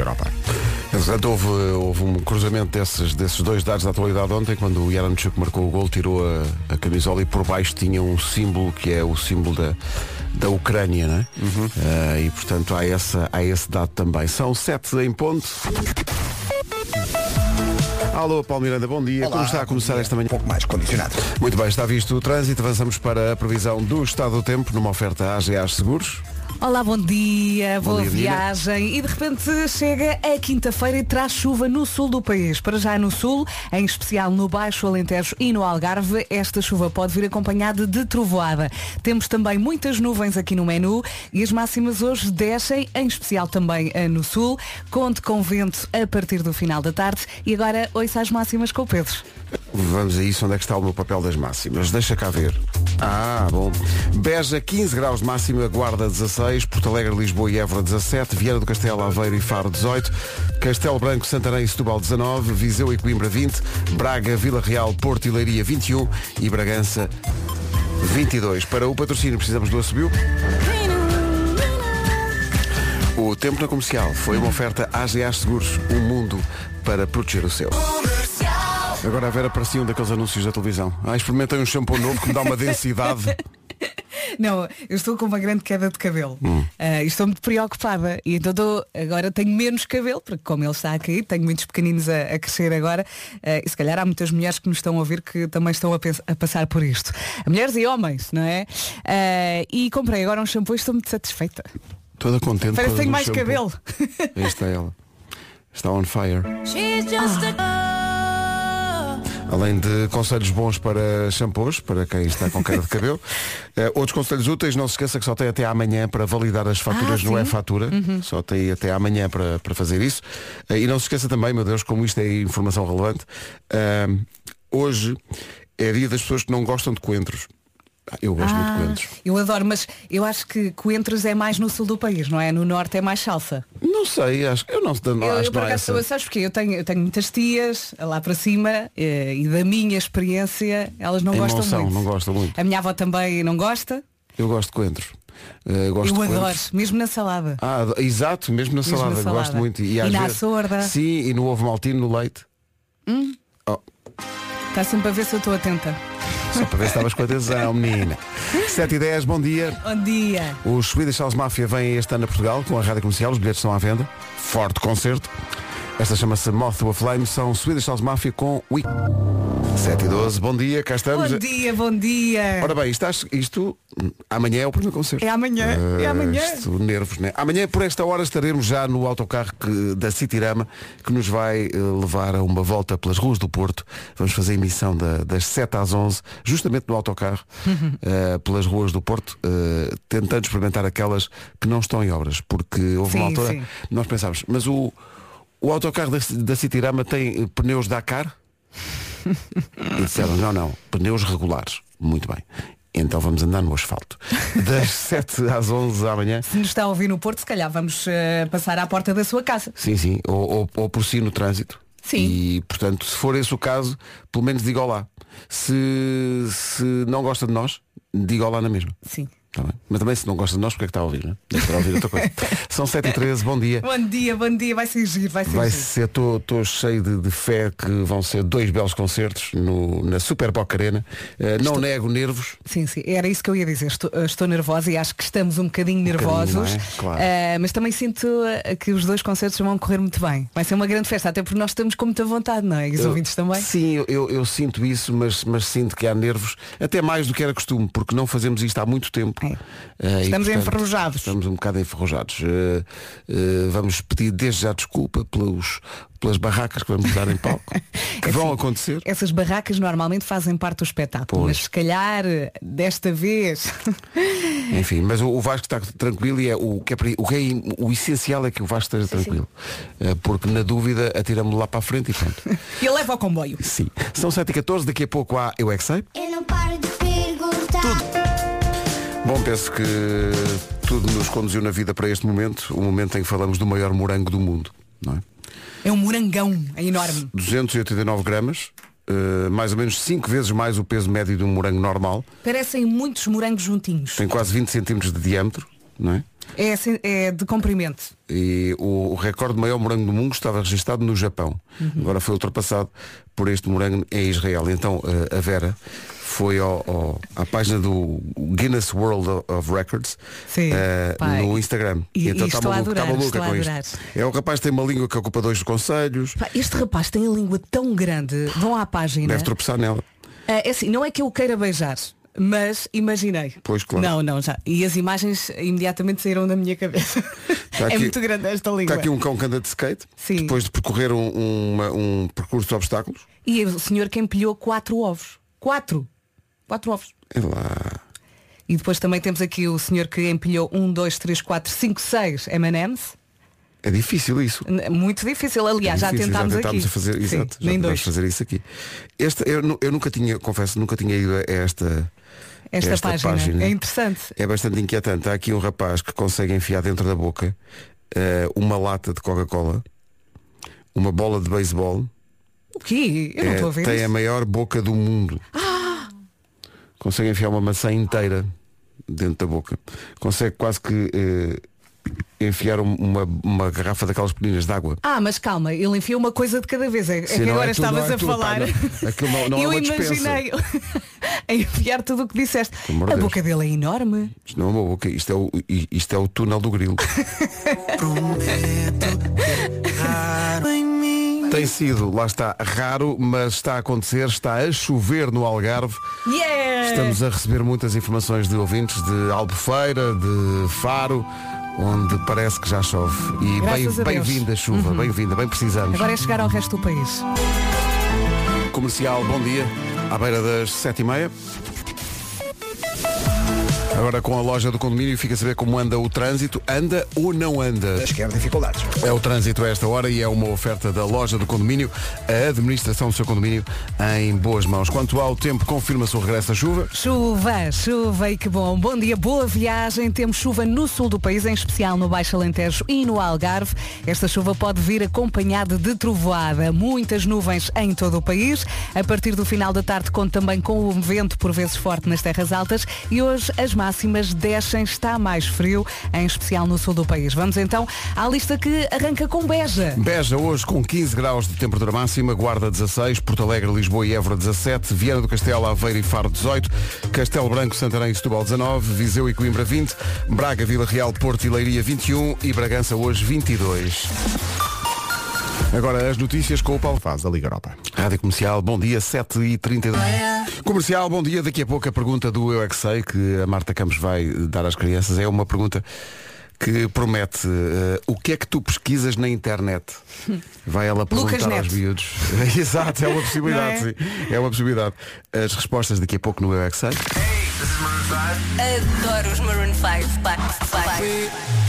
Europa. Houve, houve um cruzamento desses, desses dois dados da atualidade ontem, quando o Yaramchuk marcou o gol, tirou a, a camisola e por baixo tinha um símbolo que é o símbolo da, da Ucrânia, né? Ah, e portanto há, essa, há esse dado também. São sete em ponto. Alô, Paulo Miranda, bom dia. Olá, Como está a começar dia. esta manhã? Um pouco mais condicionado. Muito bem, está visto o trânsito. Avançamos para a previsão do estado do tempo numa oferta AGA Seguros. Olá, bom dia, Bom boa dia, viagem. E de repente chega a quinta-feira e traz chuva no sul do país. Para já no sul, em especial no Baixo Alentejo e no Algarve, esta chuva pode vir acompanhada de trovoada. Temos também muitas nuvens aqui no menu e as máximas hoje descem, em especial também eh, no sul. Conte com vento a partir do final da tarde. E agora ouça as máximas com o Pedro. Vamos a isso, onde é que está o meu papel das máximas? Deixa cá ver. Ah, bom. Beja 15 graus de máxima, Guarda 16, Porto Alegre, Lisboa e Évora 17, Vieira do Castelo, Aveiro e Faro 18, Castelo Branco, Santarém e Setúbal 19, Viseu e Coimbra 20, Braga, Vila Real, Porto e Leiria 21 e Bragança 22. Para o patrocínio precisamos do Assobio. O tempo na comercial foi uma oferta AGA Seguros, um mundo para proteger o seu. Agora a Vera parecia um daqueles anúncios da televisão. Ah, experimentem um shampoo novo que me dá uma densidade. Não, eu estou com uma grande queda de cabelo. Ah, e estou muito preocupada. E então estou- agora tenho menos cabelo, porque como ele está a cair, tenho muitos pequeninos a, a crescer agora. Ah, e se calhar há muitas mulheres que nos estão a ouvir que também estão a, a passar por isto. Mulheres e homens, não é? Ah, e comprei agora um shampoo e estou muito satisfeita. Toda contente. Parece que tenho mais shampoo. cabelo. Aí está ela. Está on fire. Além de conselhos bons para shampoos, para quem está com queda de cabelo. eh, outros conselhos úteis, não se esqueça que só tem até amanhã para validar as faturas Ah, no e-fatura. Só tem até amanhã para, para fazer isso. Eh, e não se esqueça também, meu Deus, como isto é informação relevante, ah, hoje é dia das pessoas que não gostam de coentros. Ah, Eu gosto muito de coentros. eu adoro, mas eu acho que Coentros é mais no sul do país, não é? No norte é mais salsa. Não sei, acho, eu não, não Eu, acho eu que por acaso, essa- sabes? Eu tenho, eu tenho muitas tias lá para cima eh, e da minha experiência elas não Em gostam Monção, muito. não gostam muito. A minha avó também não gosta. Eu gosto de coentros. Eh, gosto eu adoro, mesmo na salada. Ah, exato, mesmo na Mesmo na salada, salada. gosto muito. E às na vezes- açorda. Sim, e no ovo maltino, no leite. Oh, Está sempre a ver se eu estou atenta. Só para ver se estavas com atenção, menina. 7 e 10, bom dia. Bom dia. Os Swedish House Mafia vêm este ano a Portugal com a rádio comercial, os bilhetes estão à venda. Forte concerto. Esta chama-se Moth to a Flame, são Swedish House Mafia com We. 7 e 12, bom dia, cá estamos. Bom dia, bom dia. Ora bem, isto hum, amanhã é o primeiro concerto. É amanhã, é Ah, amanhã. Isto, nervos, né? Amanhã, por esta hora, estaremos já no autocarro que- da Citirama, que nos vai eh, levar a uma volta pelas ruas do Porto. Vamos fazer a emissão da- das 7 às 11, justamente no autocarro, eh, pelas ruas do Porto, eh, tentando experimentar aquelas que não estão em obras, porque houve uma Sim, altura, sim. nós pensámos, mas o, o autocarro da, da Citirama tem pneus Dakar? E disseram, não, não, pneus regulares. Muito bem. Então vamos andar no asfalto. Das 7 às 11 da manhã. Se nos está a ouvir no Porto, se calhar vamos eh, passar à porta da sua casa. Sim, sim. Ou, ou, ou por si no trânsito. Sim. E, portanto, se for esse o caso, pelo menos diga olá. Se, se não gosta de nós, diga olá na mesma. Sim. Tá? Mas também se não gosta de nós, porque é que está a ouvir, é? Estar a ouvir outra coisa. São 7 e 13 bom dia. Bom dia, bom dia. Vai ser giro, vai ser Vai giro. ser, estou cheio de, de fé que vão ser dois belos concertos no, na Super Boca Arena. Eh, não nego nervos. Sim, sim, era isso que eu ia dizer. Estou, estou nervosa e acho que estamos um bocadinho nervosos. bocadinho, é? Claro. Eh, mas também sinto eh, que os dois concertos vão correr muito bem. Vai ser uma grande festa, até porque nós estamos com muita vontade, não é? E os Eu- ouvintes também. Sim, eu, eu, eu sinto isso, mas, mas sinto que há nervos, até mais do que era costume, porque não fazemos isto há muito tempo. É. Eh, e, Estamos enferrujados. Estamos um bocado enferrujados. Eh, eh, vamos pedir desde já desculpa pelos, pelas barracas que vamos dar em palco, que vão Assim, acontecer. Essas barracas normalmente fazem parte do espetáculo, Pois. mas se calhar desta vez Enfim, mas o, o Vasco está tranquilo e é o que é, o, que é- o essencial é que o Vasco esteja tranquilo. Eh, porque na dúvida atiramos lá para a frente e pronto. ele leva ao comboio. Sim. São 7h14, daqui a pouco há Eu É Que Sei. Eu não paro de. Bom, penso que tudo nos conduziu na vida para este momento, o momento em que falamos do maior morango do mundo. Não é? É um morangão, é enorme. 289 gramas, eh, mais ou menos 5 vezes mais o peso médio de um morango normal, Parecem muitos morangos juntinhos. tem quase 20 centímetros de diâmetro, não é? É, assim- é de comprimento. E o, o recorde de maior morango do mundo estava registado no Japão. Uhum. Agora foi ultrapassado por este morango em Israel. Então eh, a Vera foi ao, ao- à página do Guinness World of Records Sim, pai. no Instagram. E- então e está estou a maluca, está adorar, maluca com isto. É o rapaz que tem uma língua que ocupa dois conselhos. Este rapaz tem a língua tão grande. Vão à página. Deve tropeçar nela. É é assim, não é que eu queira beijar, mas imaginei. Pois, claro. Não, não, já. E as imagens imediatamente saíram da minha cabeça. Está é aqui- muito grande esta língua. Está aqui um cão que anda de skate, Sim. depois de percorrer um, uma- um percurso de obstáculos. E o senhor que empilhou quatro ovos. Quatro. Quatro ovos. É lá. E depois também temos aqui o senhor que empilhou um, dois, três, quatro, cinco, seis M&M's. É difícil isso. Muito difícil, aliás, É já difícil, tentámos já aqui. tentámos a fazer, Sim, exato, já nem tentámos dois. fazer isso aqui. Esta, eu, eu nunca tinha, confesso, nunca tinha ido a esta, Esta, página. É interessante. É bastante inquietante. Há aqui um rapaz que consegue enfiar dentro da boca eh, uma lata de Coca-Cola, uma bola de beisebol, O quê? Eu não eh, estou a ver tem isso. a maior boca do mundo. Consegue enfiar uma maçã inteira dentro da boca. Consegue quase que eh, enfiar um- uma, uma garrafa daquelas pequeninas de água. Ah, mas calma, ele enfia uma coisa de cada vez. É, é Sim, que não agora é tudo, não estavas é a tudo, pá, falar. não. Aquilo não- não é eu uma dispensa. imaginei a enfiar tudo o que disseste. Pelo amor de A Deus. boca dele é enorme. Isto não é uma boca, isto é o, isto é o túnel do grilo. Tem sido, lá está, raro, mas está a acontecer, está a chover no Algarve. Yeah! Estamos a receber muitas informações de ouvintes de Albufeira, de Faro, onde parece que já chove. E Graças bem- a bem-vinda chuva, bem-vinda, bem precisamos. Agora é chegar ao resto do país. Comercial, bom dia, à beira das sete e meia. Agora com a loja do condomínio fica a saber como anda o trânsito. Anda ou não anda? quer dificuldades. É o trânsito a esta hora e é uma oferta da loja do condomínio, a administração do seu condomínio em boas mãos. Quanto ao tempo, confirma-se o regresso da chuva. Chuva, chuva e que bom. Bom dia, boa viagem. Temos chuva no sul do país, em especial no Baixo Alentejo e no Algarve. Esta chuva pode vir acompanhada de trovoada. Muitas nuvens em todo o país. A partir do final da tarde conta também com o vento por vezes forte nas terras altas e hoje as máximas descem, está mais frio, em especial no sul do país. Vamos então à lista que arranca com Beja. Beja hoje com 15 graus de temperatura máxima, Guarda 16, Porto Alegre, Lisboa e Évora 17, Viana do Castelo, Aveiro e Faro 18, Castelo Branco, Santarém e Setúbal 19, Viseu e Coimbra 20, Braga, Vila Real, Porto e Leiria 21 e Bragança hoje 22. Agora as notícias com o Paulo Faz a Liga Europa. Rádio Comercial, bom dia, 7h32. Comercial, bom dia. Daqui a pouco a pergunta do Eu é que Sei, que a Marta Campos vai dar às crianças, é uma pergunta que promete eh, o que é que tu pesquisas na internet? Vai ela Lucas perguntar aos miúdos. Exato, é uma possibilidade, é? sim. É uma possibilidade. As respostas daqui a pouco no Eu é que Sei. Adoro os Maroon 5. Pá, pá.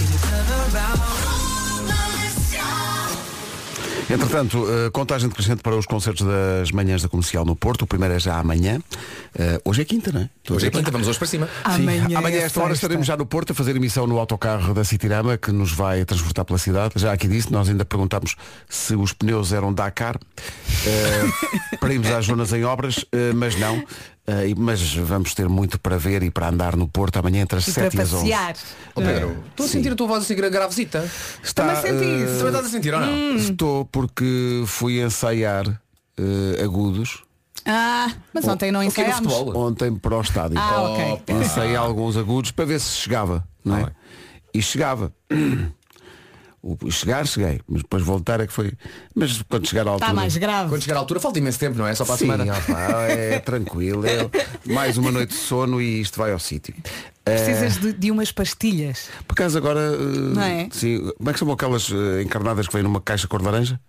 Entretanto, eh, contagem decrescente para os concertos das manhãs da comercial no Porto. O primeiro é já amanhã. Eh, hoje é quinta, não é? A Hoje é quinta, vamos hoje para cima. Sim, Amanhã, amanhã é a esta hora estaremos já no Porto a fazer emissão no autocarro da Citirama que nos vai transportar pela cidade. Já aqui disse, nós ainda perguntámos se os pneus eram Dakar eh, para irmos às zonas em obras, mas não. Eh, e- mas vamos ter muito para ver e para andar no Porto amanhã entre as E para 7 e as 11. passear. Ó Pedro, estou a sentir a tua voz assim gra- gravesita. Está, Também senti eh, isso. Também estás a sentir ou não? Estou porque fui ensaiar eh, agudos Ah, mas ontem não é ensaiámos. ontem para o estádio. Ah, ok. Ensaiei alguns agudos para ver se chegava, não é? Bem. E chegava. O chegar, cheguei, mas depois voltar é que foi. Mas quando chegar à altura. Está Tá mais grave. Quando chegar à altura falta imenso tempo, não é? Só para a Sim, semana. opá, é tranquilo. é mais uma noite de sono e isto vai ao sítio. Eh, Precisas de, de umas pastilhas. por acaso agora. eh, Não é? Sim, como é que chamam aquelas eh, encarnadas que vêm numa caixa cor de laranja?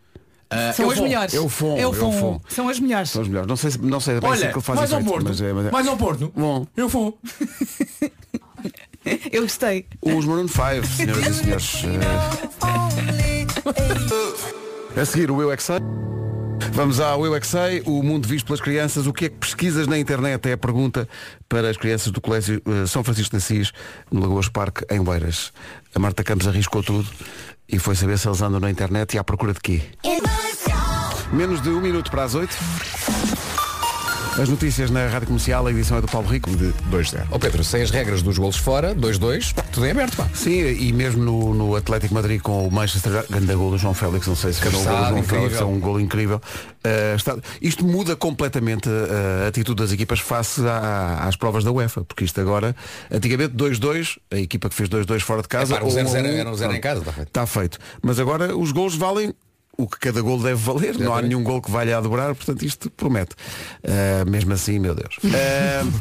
Ah, São eu as vou. melhores. Eu fom, Eu eu fom. fom. São as melhores. São os melhores. Não sei, se- não sei bem se Olha, aquilo faz mais ao Porto. mas é- mas é- Mais ao Porto. Bom. Eu vou. Eu gostei. Os Maroon 5, senhoras e senhores. eh, A seguir o Eu é. Vamos ao Eu é Sei, o mundo visto pelas crianças. O que é que pesquisas na internet? É a pergunta para as crianças do Colégio eh, São Francisco de Assis, no Lagoas Parque, em Oeiras. A Marta Campos arriscou tudo e foi saber se eles andam na internet e à procura de quê. Menos de um minuto para as oito. As notícias na Rádio Comercial, a edição é do Paulo Rico, de 2-0. Ó Pedro, sem as regras dos golos fora, 2-2, tudo em aberto, pá. Sim, e mesmo no, no Atlético Madrid com o Manchester grande gol do João Félix, não sei se cada um gol do João incrível. Félix é um gol incrível. Uh, está- isto muda completamente uh, a atitude das equipas face à- às provas da UEFA, porque isto agora, antigamente 2-2, a equipa que fez 2-2 fora de casa. É pá, um ou 0-0 um- era um 0 em casa, está feito. Está feito. Mas agora os gols valem o que cada gol deve valer. Não há nenhum gol que valha a dobrar, portanto isto promete. Uh, mesmo assim, meu Deus. Uh,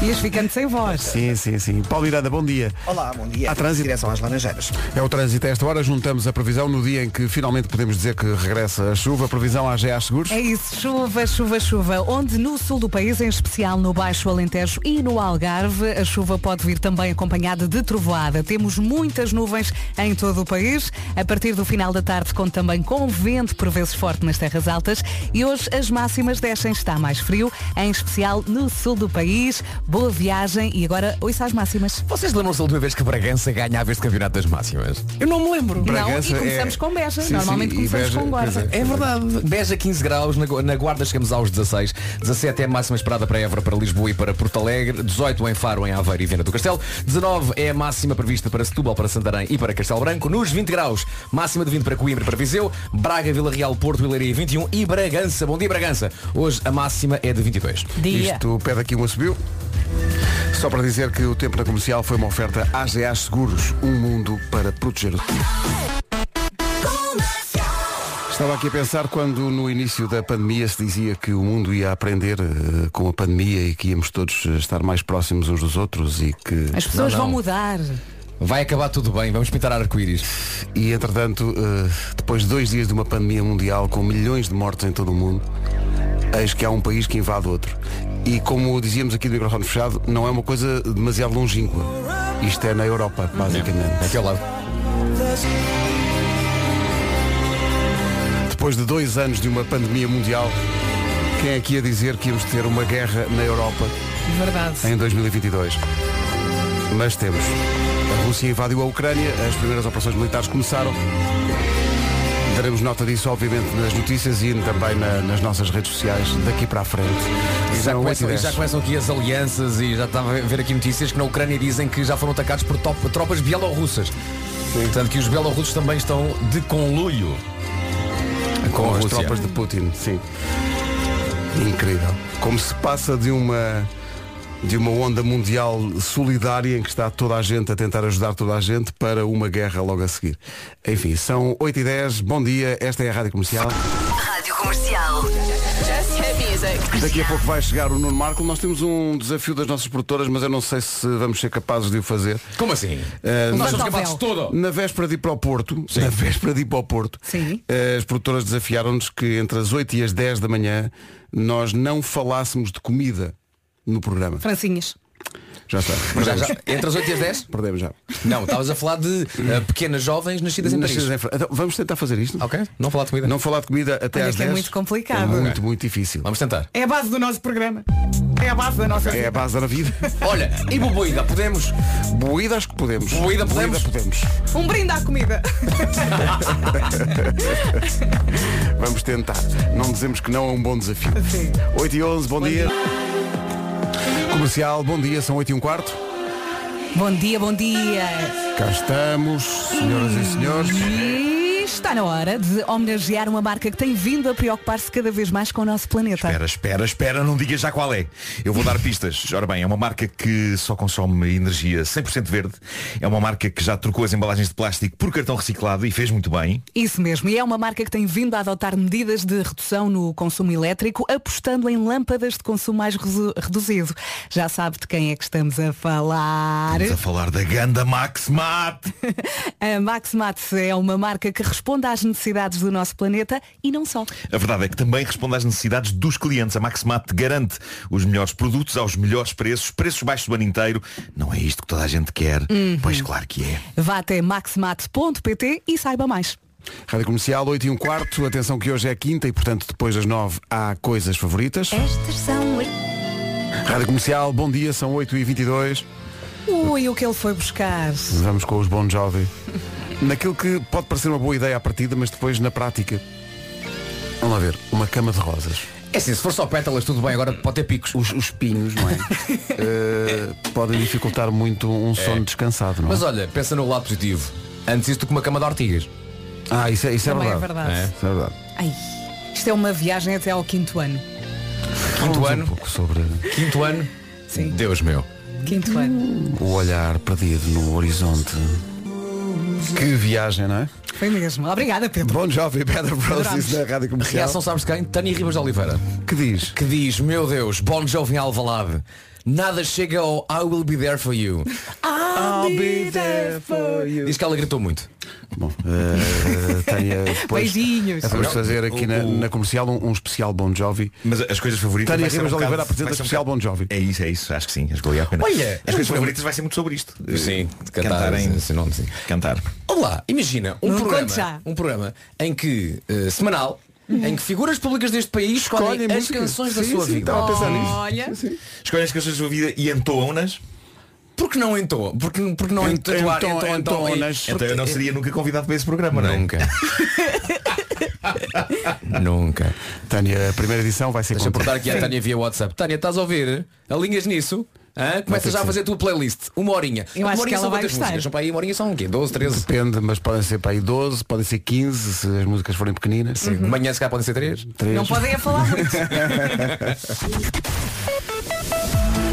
Ias ficando sem voz. sim, sim, sim. Paulo Miranda, bom dia. Olá, bom dia. Há trânsito? Direção às Laranjeiras. É o trânsito a esta hora, juntamos a previsão no dia em que finalmente podemos dizer que regressa a chuva, previsão à GA Seguros. É isso, chuva, chuva, chuva. Onde no sul do país, em especial no Baixo Alentejo e no Algarve, a chuva pode vir também acompanhada de trovoada. Temos muitas nuvens em todo o país. A partir do final da tarde, conta também com vento, por vezes forte nas terras altas. E hoje as máximas descem, está mais frio, em especial no sul do país. Boa viagem e agora ouça as máximas. Vocês lembram-se da última vez que Bragança ganhava este campeonato das máximas? Eu não me lembro. Não, Bragança e começamos é- com Beja. Sim, Normalmente sim, começamos Beja- com Guarda. pois É verdade. Beja 15 graus, na, na Guarda chegamos aos 16, 17 é a máxima esperada para Évora, para Lisboa e para Porto Alegre, 18 em Faro, em Aveiro e Viana do Castelo, 19 é a máxima prevista para Setúbal, para Santarém e para Castelo Branco, nos 20 graus, máxima de 20 para Coimbra para Viseu, Braga, Vila Real, Porto, Vilaria 21 e Bragança. Bom dia Bragança. Hoje a máxima é de 22. Dia. Isto pede aqui um subiu. Só para dizer que o tempo na comercial foi uma oferta AGA Seguros, um mundo para proteger o Estava aqui a pensar quando no início da pandemia se dizia que o mundo ia aprender eh, com a pandemia e que íamos todos estar mais próximos uns dos outros e que As pessoas Não, não. vão mudar. Vai acabar tudo bem, vamos pintar arco-íris. E entretanto, eh, depois de dois dias de uma pandemia mundial com milhões de mortos em todo o mundo, eis que há um país que invade outro. E como dizíamos aqui do microfone fechado, não é uma coisa demasiado longínqua. Isto é na Europa, basicamente. Aqui ao lado. Depois de dois anos de uma pandemia mundial, quem é que ia dizer que íamos ter uma guerra na Europa Verdade. em 2022? Mas temos. Rússia invadiu a Ucrânia, as primeiras operações militares começaram. Daremos nota disso, obviamente, nas notícias e também na- nas nossas redes sociais daqui para a frente. E já, São começam, 8 e já 10. começam aqui as alianças e já estava a ver aqui notícias que na Ucrânia dizem que já foram atacados por top- tropas bielorrussas. Portanto que os bielorrussos também estão de conluio com, com as tropas de Putin, sim. Incrível. Como se passa de uma de uma onda mundial solidária em que está toda a gente a tentar ajudar toda a gente para uma guerra logo a seguir. Enfim, são 8 e 10 bom dia, esta é a Rádio Comercial. Rádio Comercial. Just hit music. Daqui a pouco vai chegar o Nuno Marco. Nós temos um desafio das nossas produtoras, mas eu não sei se vamos ser capazes de o fazer. Como assim? Eh, Nós somos capazes de tudo. Na véspera de ir para o Porto, na véspera de ir para o Porto, Sim. eh, as produtoras desafiaram-nos que entre as 8 e as 10 da manhã nós não falássemos de comida no programa. Francinhas. Já está. Mas já- já- entre as 8 e as 10? Perdemos já. Não, estavas a falar de eh, pequenas jovens nascidas em Nascidas Paris. em Então, vamos tentar fazer isto? Ok? Não falar de comida? Não falar de comida até Olha às que é 10. muito complicado. É muito, Ok. muito difícil. Vamos tentar. É a base do nosso programa. É a base da nossa É a base da vida. Olha, e boboida, podemos? Boída acho que podemos. Boída podemos? podemos. Um brinde à comida. Vamos tentar. Não dizemos que não é um bom desafio. Sim. 8 e 11, bom, dia. Comercial, bom dia, são 8 e um quarto. Bom dia, bom dia. Cá estamos, senhoras e senhores. Está na hora de homenagear uma marca que tem vindo a preocupar-se cada vez mais com o nosso planeta. Espera, espera, espera, não diga já qual é. Eu vou dar pistas. Ora bem, é uma marca que só consome energia 100% verde. É uma marca que já trocou as embalagens de plástico por cartão reciclado e fez muito bem. Isso mesmo, e é uma marca que tem vindo a adotar medidas de redução no consumo elétrico, apostando em lâmpadas de consumo mais reduzido. Já sabe de quem é que estamos a falar? Estamos a falar da Ganda Max Mat. A Maxmat é uma marca que responde às necessidades do nosso planeta e não só. A verdade é que também responde às necessidades dos clientes. A Maximat garante os melhores produtos aos melhores preços, preços baixos o ano inteiro. Não é isto que toda a gente quer? Pois claro que é. Vá até maxmat.pt e saiba mais. Rádio Comercial, 8 e um quarto. Atenção que hoje é quinta e, portanto, depois das 9 há coisas favoritas. Estas são oito. Rádio Comercial, bom dia, são 8 e 22 Ui, o que ele foi buscar? Vamos com os Bon Jovi. Naquilo que pode parecer uma boa ideia à partida, mas depois na prática. Vamos lá ver, uma cama de rosas. É assim, se for só pétalas, tudo bem, agora pode ter picos. Os, os pinhos, não é? Eh, podem dificultar muito um sono descansado, não é? Mas olha, pensa no lado positivo. Antes do que uma cama de ortigas. Ah, isso é, isso é é verdade. verdade. Isso é verdade. Ai, isto é uma viagem até ao quinto ano. Quinto Falamos ano. Um pouco sobre Quinto ano. Sim. Deus meu. Quinto ano. o olhar perdido no horizonte. Que viagem, não é? Foi mesmo. Obrigada, Pedro. Bom jovem, Pedro Adoramos. na Rádio Comercial. Reação sabes quem? Tânia Ribas de Oliveira. Que diz? Que diz, meu Deus, Bon Jovi em Alvalade. Nada chega ao I will be there for you. I'll be there for you. Diz que ela gritou muito. Bom, eh, Tânia, depois, Beijinhos. Vamos fazer aqui na, na comercial um, um especial Bon Jovi. Mas as coisas favoritas. Tânia Ribas de bocado- Oliveira apresenta um especial bocado- Bon Jovi. É isso, é isso. Acho que sim. Acho que a pena. Olha, as coisas favoritas vai ser muito sobre isto. Sim, de cantar, cantarem. esse nome, sim. Cantar. Olá, imagina um Não programa, um programa em que eh, semanal, em que figuras públicas deste país escolhem Escolhem as música. canções da Sim, sua sim, vida. estava a pensar nisso. Olha, Escolhem as canções da sua vida e entoam-nas. Porque não entoa? Porque, porque não Ento- entoar, ento- entoa, entoa, entonas. Então eu não seria nunca convidado para esse programa, não é? Nunca. Nunca. Tânia, a primeira edição vai ser Deixa eu perguntar aqui à Tânia via WhatsApp. Tânia, estás a ouvir? Alinhas nisso? Hã? Começa já a fazer a tua playlist. Uma horinha. Eu uma acho horinha que são ela vai quantas gostar. músicas? São para aí uma horinha são o quê? 12, 13? Depende, mas podem ser para aí 12, podem ser 15, se as músicas forem pequeninas. Sim. De manhã se calhar podem ser 3. Três. não podem a falar muito.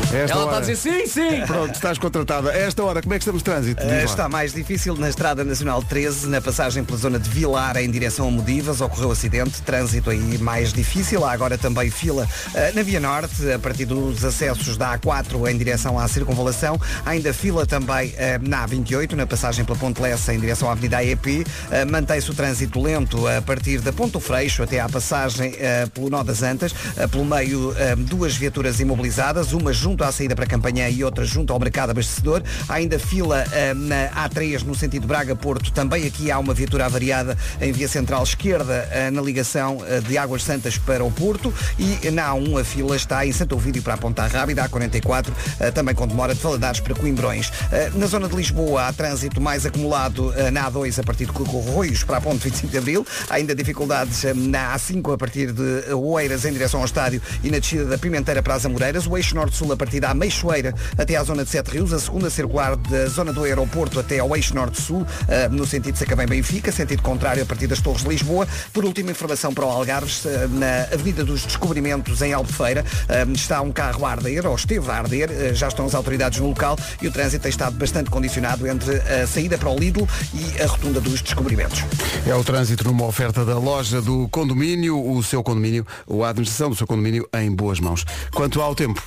Esta Ela está hora- a dizer sim, sim. Pronto, estás contratada. A esta hora, como é que estamos de trânsito? Diz lá. Está mais difícil na Estrada Nacional 13, na passagem pela zona de Vilar em direção a Modivas. Ocorreu acidente, trânsito aí mais difícil. Há agora também fila eh, na Via Norte, a partir dos acessos da A4 em direção à Circunvalação. Há ainda fila também eh, na A28, na passagem pela Ponte Lessa em direção à Avenida AEP. Eh, Mantém-se o trânsito lento a partir da Ponto Freixo até à passagem eh, pelo Nó das Antas. Eh, Pelo meio, eh, duas viaturas imobilizadas, uma junto à saída para Campanhã e outra junto ao mercado abastecedor. Há ainda fila eh, na A3 no sentido Braga-Porto. Também aqui há uma viatura avariada em via central esquerda eh, na ligação eh, de Águas Santas para o Porto. E na A1 a fila está em Santo Ovídio para a Ponta Rábida. A44 eh, também com demora de Valadares para Coimbrões. Na zona de Lisboa há trânsito mais acumulado na A2 a partir de Corroios para a Ponte 25 de Abril. Há ainda dificuldades na A5 a partir de Oeiras em direção ao estádio e na descida da Pimenteira para as Amoreiras. O eixo norte-sul a partir da Meixoeira até à zona de Sete Rios. A segunda circular da zona do aeroporto até ao eixo norte-sul, eh, no sentido de Sacavém-Benfica, sentido contrário a partir das Torres de Lisboa. Por último, informação para o Algarves, eh, na Avenida dos Descobrimentos, em Albufeira, eh, está um carro a arder, ou esteve a arder, já estão as autoridades no local e o trânsito tem estado bastante condicionado entre a saída para o Lidl e a rotunda dos Descobrimentos. É o trânsito numa oferta da loja do condomínio, o seu condomínio, a administração do seu condomínio em boas mãos. Quanto ao tempo,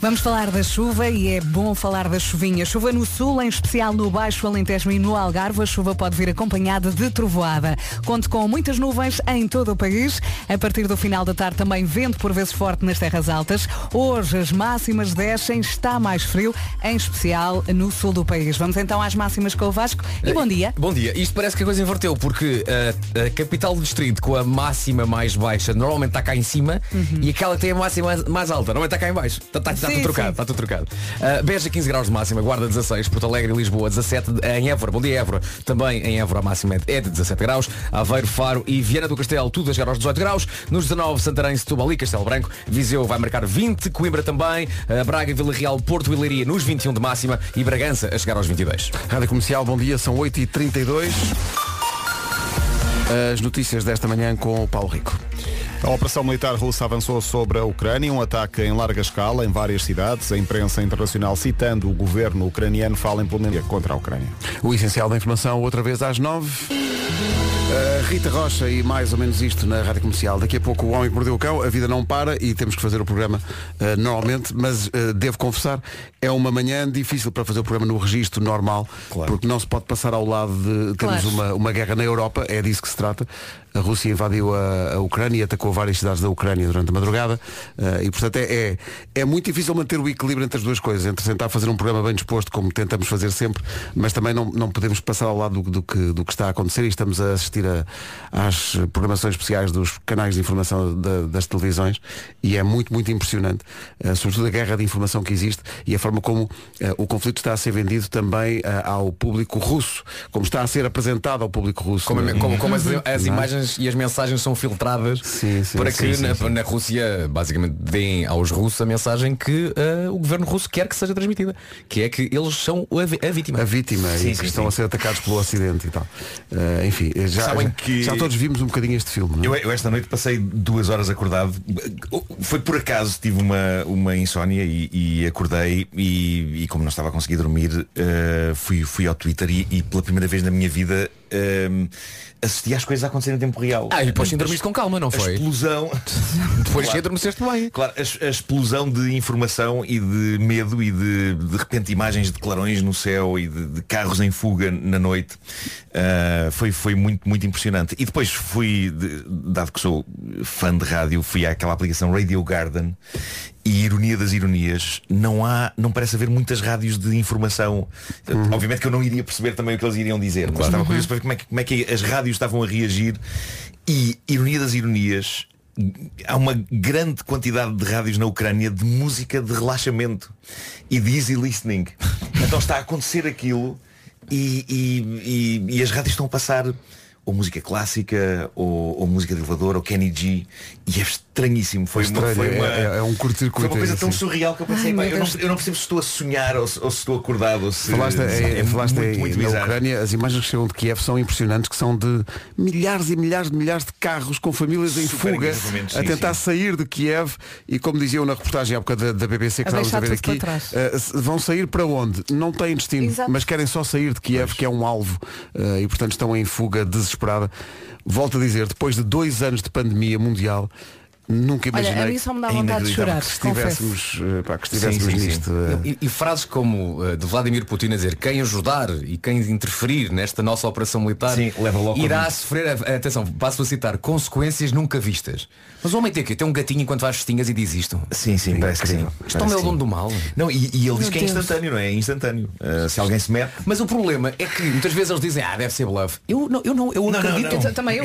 Vamos falar da chuva e é bom falar da chuvinha. Chuva no sul, em especial no Baixo Alentejo e no Algarve. A chuva pode vir acompanhada de trovoada. Conte com muitas nuvens em todo o país. A partir do final da tarde também vento por vezes forte nas terras altas. Hoje as máximas descem, está mais frio, em especial no sul do país. Vamos então às máximas com o Vasco e bom dia. Bom dia. Isto parece que a coisa inverteu, porque uh, a capital do distrito com a máxima mais baixa normalmente está cá em cima e aquela que tem a máxima mais, mais alta normalmente está cá em baixo. Está, está, está tudo trocado, está tudo trocado. Uh, Beja 15 graus de máxima, Guarda 16, Porto Alegre e Lisboa 17, em Évora, bom dia Évora, também em Évora a máxima é de 17 graus, Aveiro, Faro e Viana do Castelo, tudo a chegar aos 18 graus, nos 19 Santarém, Setúbal e Castelo Branco, Viseu vai marcar 20, Coimbra também, uh, Braga, Vila Real, Porto e Leiria nos 21 de máxima e Bragança a chegar aos 22. Rádio Comercial, bom dia, são 8h32. As notícias desta manhã com o Paulo Rico. A operação militar russa avançou sobre a Ucrânia, um ataque em larga escala em várias cidades. A imprensa internacional, citando o governo ucraniano, fala em implementação contra a Ucrânia. O essencial da informação, outra vez às 9. Uh, Rita Rocha e mais ou menos isto na Rádio Comercial. Daqui a pouco o Homem que Mordeu o Cão, a vida não para e temos que fazer o programa uh, normalmente, mas uh, devo confessar, é uma manhã difícil para fazer o programa no registro normal, Claro. porque não se pode passar ao lado de temos Claro. uma, uma guerra na Europa, é disso que se trata. A Rússia invadiu a, a Ucrânia e atacou várias cidades da Ucrânia durante a madrugada uh, e portanto é, é, é muito difícil manter o equilíbrio entre as duas coisas, entre tentar fazer um programa bem disposto, como tentamos fazer sempre, mas também não, não podemos passar ao lado do, do que, do que está a acontecer e estamos a assistir a, às programações especiais dos canais de informação da- das televisões e é muito, muito impressionante, eh, sobretudo a guerra de informação que existe e a forma como eh, o conflito está a ser vendido também ao público russo, como está a ser apresentado ao público russo. Como, não é? como- como as, as Não imagens e as mensagens são filtradas Sim, sim, para que sim, na, sim. na Rússia basicamente deem aos russos a mensagem que eh, o governo russo quer que seja transmitida, que é que eles são a, a vítima. a vítima Sim, e sim, que estão a ser atacados pelo Ocidente e tal. Eh, enfim, já, Sabem já, que- já todos vimos um bocadinho este filme. não é? Eu, eu esta noite passei duas horas acordado. Foi por acaso, tive uma, uma insónia e, e acordei e, e como não estava a conseguir dormir, eh, fui, fui ao Twitter e, e pela primeira vez na minha vida eh, assisti às coisas a acontecer em tempo real. Ah, e depois sim dormiste com calma, não A foi? explosão. Depois Claro. adormeceste bem. Claro, a, a explosão de informação e de medo e de de repente imagens de clarões no céu e de, de carros em fuga na noite ah, foi, foi muito, muito impressionante. E depois fui, de- dado que sou fã de rádio, fui àquela aplicação Radio Garden e ironia das ironias, não há, não parece haver muitas rádios de informação. Obviamente que eu não iria perceber também o que eles iriam dizer, mas estava curioso para ver como é, que, como é que as rádios estavam a reagir e ironia das ironias há uma grande quantidade de rádios na Ucrânia de música de relaxamento e de easy listening. Então está a acontecer aquilo e, e- e- e as rádios estão a passar ou música clássica, ou, ou música de elevador, ou Kenny G. E é estranhíssimo. Foi, uma, Estranho, foi é- uma, é- é um curto-circuito, Foi uma coisa é tão assim. surreal que eu pensei, Ai, pá, eu, não, eu não percebo se estou a sonhar ou se, ou se estou acordado. Ou se, Falaste, é, é, falaste muito, aí muito na. Ucrânia, as imagens que chegam de Kiev são impressionantes, que são de milhares e milhares de milhares de carros com famílias em Super fuga a tentar sim. sair de Kiev e como diziam na reportagem à época da, da BBC que A estávamos a ver aqui, se- vão sair para onde? Não têm destino, Exato. mas querem só sair de Kiev, que é um alvo, eh, e portanto estão em fuga desesperada. Volto a dizer, depois de dois anos de pandemia mundial, nunca imaginei Olha, a mim só me dá é vontade de chorar. que estivéssemos, eh, pá, que estivéssemos Sim, sim, sim. nisto. eh, E, e frases como uh, de Vladimir Putin a dizer quem ajudar e quem interferir nesta nossa operação militar Sim, leva logo irá Covid. sofrer, a- atenção, passo a citar, consequências nunca vistas. Mas o homem tem que tem um gatinho enquanto faz festinhas e diz isto. Sim, sim, parece que sim. Isto Parece é o dono sim. do mal. Não, e, e ele diz Meu que é Deus. instantâneo, não é? É instantâneo. Uh, se alguém se mete. Mas o problema é que muitas vezes eles dizem, ah, deve ser bluff. Eu não, eu não, eu Não, não, acredito. não. Eu Também eu.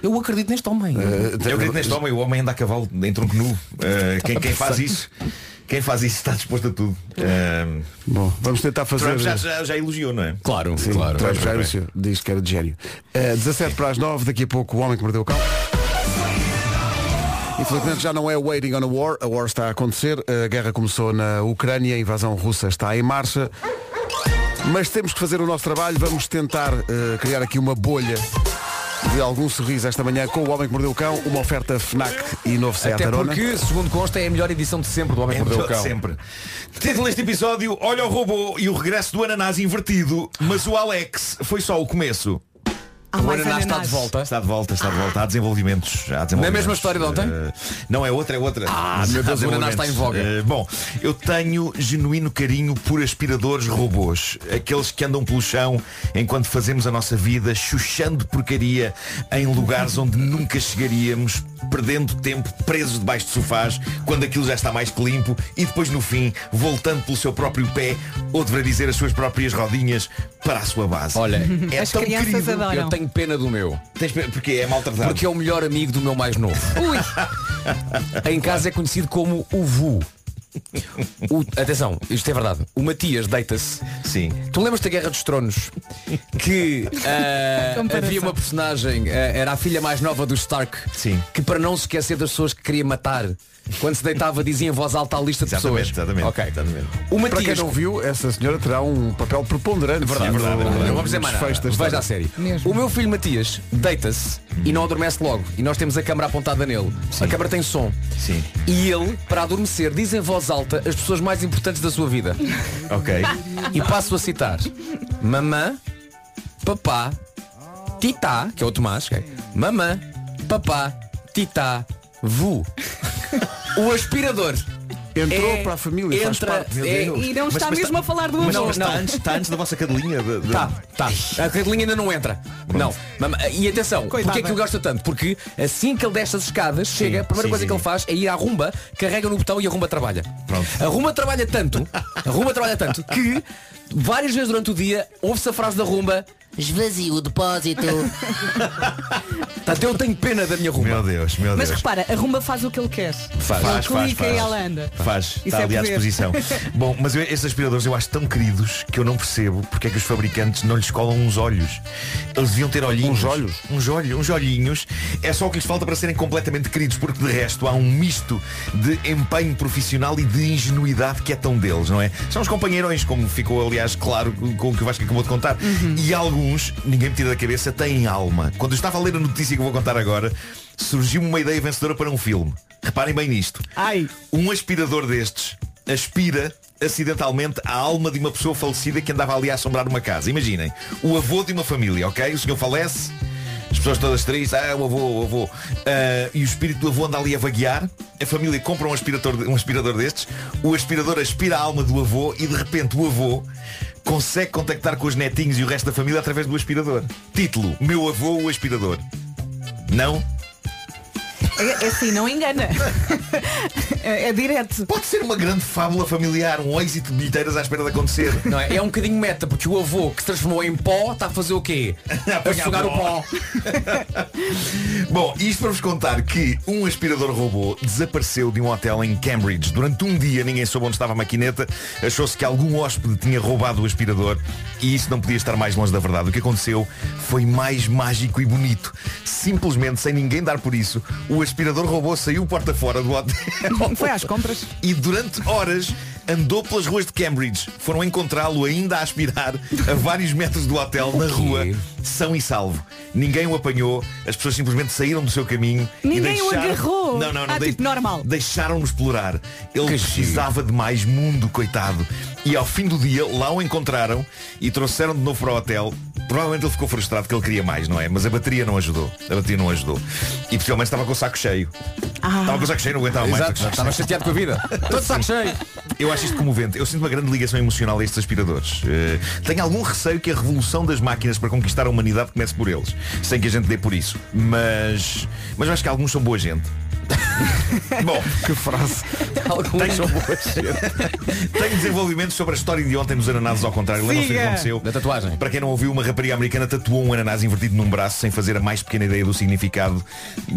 Eu acredito neste homem. eh, Eu acredito neste homem, o homem anda a cavalo em tronco nu. Uh, quem, quem faz isso, quem faz isso está disposto a tudo. Uh, Bom, vamos tentar fazer. Trump já, já, já elogiou, não é? Claro, Sim, claro. Trump já anunciou, diz que era de gênio. Uh, 17 para as 9, daqui a pouco o homem que mordeu o cão. Infelizmente já não é waiting on a war, a war está a acontecer, a guerra começou na Ucrânia, a invasão russa está em marcha. Mas temos que fazer o nosso trabalho, vamos tentar uh, criar aqui uma bolha de algum sorriso esta manhã com o homem que mordeu o cão, uma oferta FNAC e novo Seat Até Arona. porque, segundo consta, é a melhor edição de sempre do Homem É que Mordeu o Cão. sempre. Título deste episódio, olha o robô e o regresso do ananás invertido, mas o Alex foi só o começo. Há O mais ananás está de volta. Está de volta, está de volta. Há desenvolvimentos. Há desenvolvimentos. Não é a mesma história de ontem? Eh, não, é outra, é outra. Ah, meu Deus, o ananás está em voga. Eh, bom, eu tenho genuíno carinho por aspiradores robôs. Aqueles que andam pelo chão enquanto fazemos a nossa vida chuchando porcaria em lugares onde nunca chegaríamos, perdendo tempo presos debaixo de sofás, quando aquilo já está mais que limpo e depois no fim, voltando pelo seu próprio pé, ou deveria dizer as suas próprias rodinhas, para a sua base. Olha, é As tão crianças querido. adoram. Tenho pena do meu. Tens pe- Porque é maltratado. Porque é o melhor amigo do meu mais novo. Ui, Em casa é conhecido como o Vu. O- atenção, isto é verdade. O Matias deita-se. Sim. Tu lembras da Guerra dos Tronos? Que ah, Comparação. havia uma personagem, ah, era a filha mais nova do Stark, Sim. que para não se esquecer das pessoas que queria matar, quando se deitava dizia em voz alta a lista de Exatamente, pessoas. exatamente, Ok. exatamente. O Para quem Matias. não viu, essa senhora terá um papel preponderante. Verdade, no- verdade, verdade. Não vamos dizer mais nada. desfecho da Veja a série. Mesmo. O meu filho Matias deita-se e não adormece logo. E nós temos a câmara apontada nele. A câmara tem som. Sim. E ele, para adormecer, diz em voz alta as pessoas mais importantes da sua vida. Ok. E passo a citar Mamã, papá, titá, que é o Tomás, ok? Mamã, papá, titá, vu. O aspirador. Entrou É- para a família, faz entra, parte. é- e não está mas mesmo tá- a falar do amor. não, está, antes, está antes da vossa cadelinha. de- de- Tá, tá. A cadelinha ainda não entra. Não. Mam- E atenção, Coitada. porque é que ele gosta tanto? Porque assim que ele desce as escadas, chega, a primeira sim, coisa sim. que ele faz é ir à rumba, carrega no botão e a rumba trabalha. Pronto. A rumba trabalha tanto, a rumba trabalha tanto que várias vezes durante o dia ouve-se a frase da rumba esvazie o depósito. Portanto, eu tenho pena da minha rumba. Meu Deus, meu Mas Deus. repara, a rumba faz o que ele quer. Faz, ele faz, faz, clica faz. e ela anda. Faz, Isso está é ali à poder. disposição. Bom, mas eu, esses aspiradores eu acho tão queridos que eu não percebo porque é que os fabricantes não lhes colam uns olhos. Eles deviam ter olhinhos. Uns olhos? Uns olhos, uns olhinhos. É só o que lhes falta para serem completamente queridos, porque de resto há um misto de empenho profissional e de ingenuidade que é tão deles, não é? São os companheirões, como ficou aliás claro com o que o Vasco acabou de contar. E alguns, ninguém me tira da cabeça, têm alma. Quando eu estava a ler a notícia que vou contar agora, surgiu uma ideia vencedora para um filme. Reparem bem nisto. Ai, Um aspirador destes aspira acidentalmente a alma de uma pessoa falecida que andava ali a assombrar uma casa. Imaginem, o avô de uma família, ok? O senhor falece, as pessoas todas tristes, ah, o avô, o avô. Ah, e o espírito do avô anda ali a vaguear, a família compra um aspirador, um aspirador destes, o aspirador aspira a alma do avô e de repente o avô consegue contactar com os netinhos e o resto da família através do aspirador. Título, meu avô o aspirador. Não? É, é assim, não engana. é, é direto. Pode ser uma grande fábula familiar, um êxito de bilheteiras à espera de acontecer. Não é? é um bocadinho meta, porque o avô que se transformou em pó está a fazer o quê? A sugar o pó. pó. Bom, isto para vos contar que um aspirador robô desapareceu de um hotel em Cambridge. Durante um dia ninguém soube onde estava a maquineta. Achou-se que algum hóspede tinha roubado o aspirador e isso não podia estar mais longe da verdade. O que aconteceu foi mais mágico e bonito. Simplesmente, sem ninguém dar por isso, o aspirador robô saiu porta fora do hotel. Foi às compras. E durante horas andou pelas ruas de Cambridge. Foram encontrá-lo ainda a aspirar a vários metros do hotel na rua, são e salvo. Ninguém o apanhou, as pessoas simplesmente saíram do seu caminho Ninguém e o deixaram... agarrou. Não, não, não. Ah, tipo, normal. Deixaram-no explorar. Ele Que precisava de mais mundo, coitado. E ao fim do dia, lá o encontraram e trouxeram de novo para o hotel. Provavelmente ele ficou frustrado que ele queria mais, não é? Mas a bateria não ajudou. A bateria não ajudou. E possivelmente estava com o saco cheio. Estava com o saco cheio, não aguentava mais. Exato, estava chateado com a vida. Todo saco cheio. Eu acho isto comovente. Eu sinto uma grande ligação emocional a estes aspiradores. Eh, tenho algum receio que a revolução das máquinas para conquistar a humanidade comece por eles. Sem que a gente dê por isso. Mas, mas acho que alguns são boa gente. Bom, Que frase. São boas. tenho desenvolvimentos sobre a história de ontem nos ananases ao contrário. Lembram-se o que aconteceu? Da tatuagem. Para quem não ouviu, uma rapariga americana tatuou um ananás invertido num braço sem fazer a mais pequena ideia do significado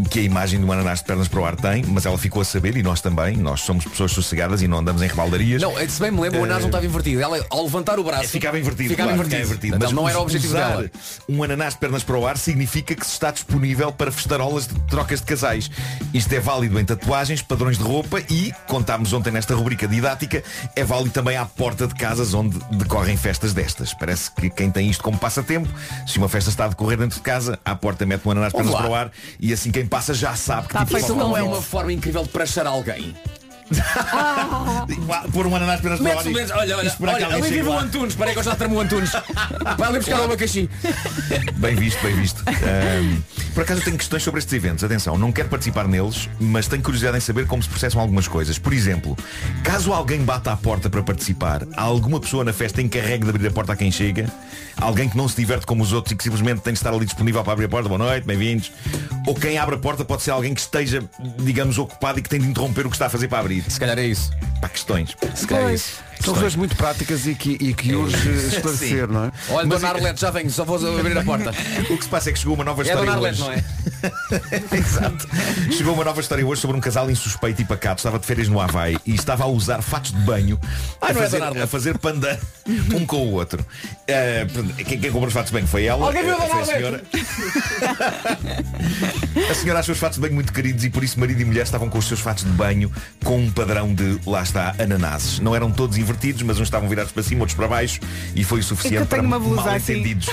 que a imagem de um ananás de pernas para o ar tem, mas ela ficou a saber e nós também. Nós somos pessoas sossegadas e não andamos em rebaldarias. Não, se bem me lembro, o anás não estava invertido. Ela, ao levantar o braço, Ficava invertido. Ficava claro, invertido. ficava Portanto, não era o objetivo usar dela. Um ananás de pernas para o ar significa que se está disponível para festarolas de trocas de casais. Isto é válido em tatuagens, padrões de roupa e, contámos ontem nesta rubrica didática, é válido também à porta de casas onde decorrem festas destas. Parece que quem tem isto como passatempo, se uma festa está a decorrer dentro de casa, à porta mete um ananás para o ar e assim quem passa já sabe que Está tipo feito não é uma forma incrível de prachar alguém. Pôr um ananás de pernas para olha, olha, olha, alguém ali vive o. Antunes, espera aí que eu já tramo o Antunes. Vai ali buscar o abacaxi. Bem visto, bem visto. Ahm, por acaso eu tenho questões sobre estes eventos. Atenção, não quero participar neles, mas tenho curiosidade em saber como se processam algumas coisas. Por exemplo, caso alguém bata à porta para participar, há alguma pessoa na festa encarregue de abrir a porta a quem chega? Alguém que não se diverte como os outros e que simplesmente tem de estar ali disponível para abrir a porta? Boa noite, bem-vindos. Ou quem abre a porta pode ser alguém que esteja, digamos, ocupado e que tem de interromper o que está a fazer para abrir. Se calhar é isso. Pá, questões. Se calhar é isso. São coisas muito práticas e que, e que urge esclarecer, não é? Olha, Dona Arlete, já venho, só vou abrir a porta. O que se passa é que chegou uma nova É história Dona hoje. Arlete, não é? Exato. Chegou uma nova história hoje sobre um casal insuspeito e pacato. Estava de férias no Havaí e estava a usar fatos de banho a, não é fazer, Dona Arlete. a fazer panda um com o outro. Eh, quem, quem comprou os fatos de banho foi ela. Alguém viu a eh, Dona foi a senhora. a senhora achou os fatos de banho muito queridos e por isso marido e mulher estavam com os seus fatos de banho com um padrão de, lá está, ananases. Não eram todos invertidos, mas uns estavam virados para cima, outros para baixo e foi o suficiente É tenho para uma mal assim. entendidos.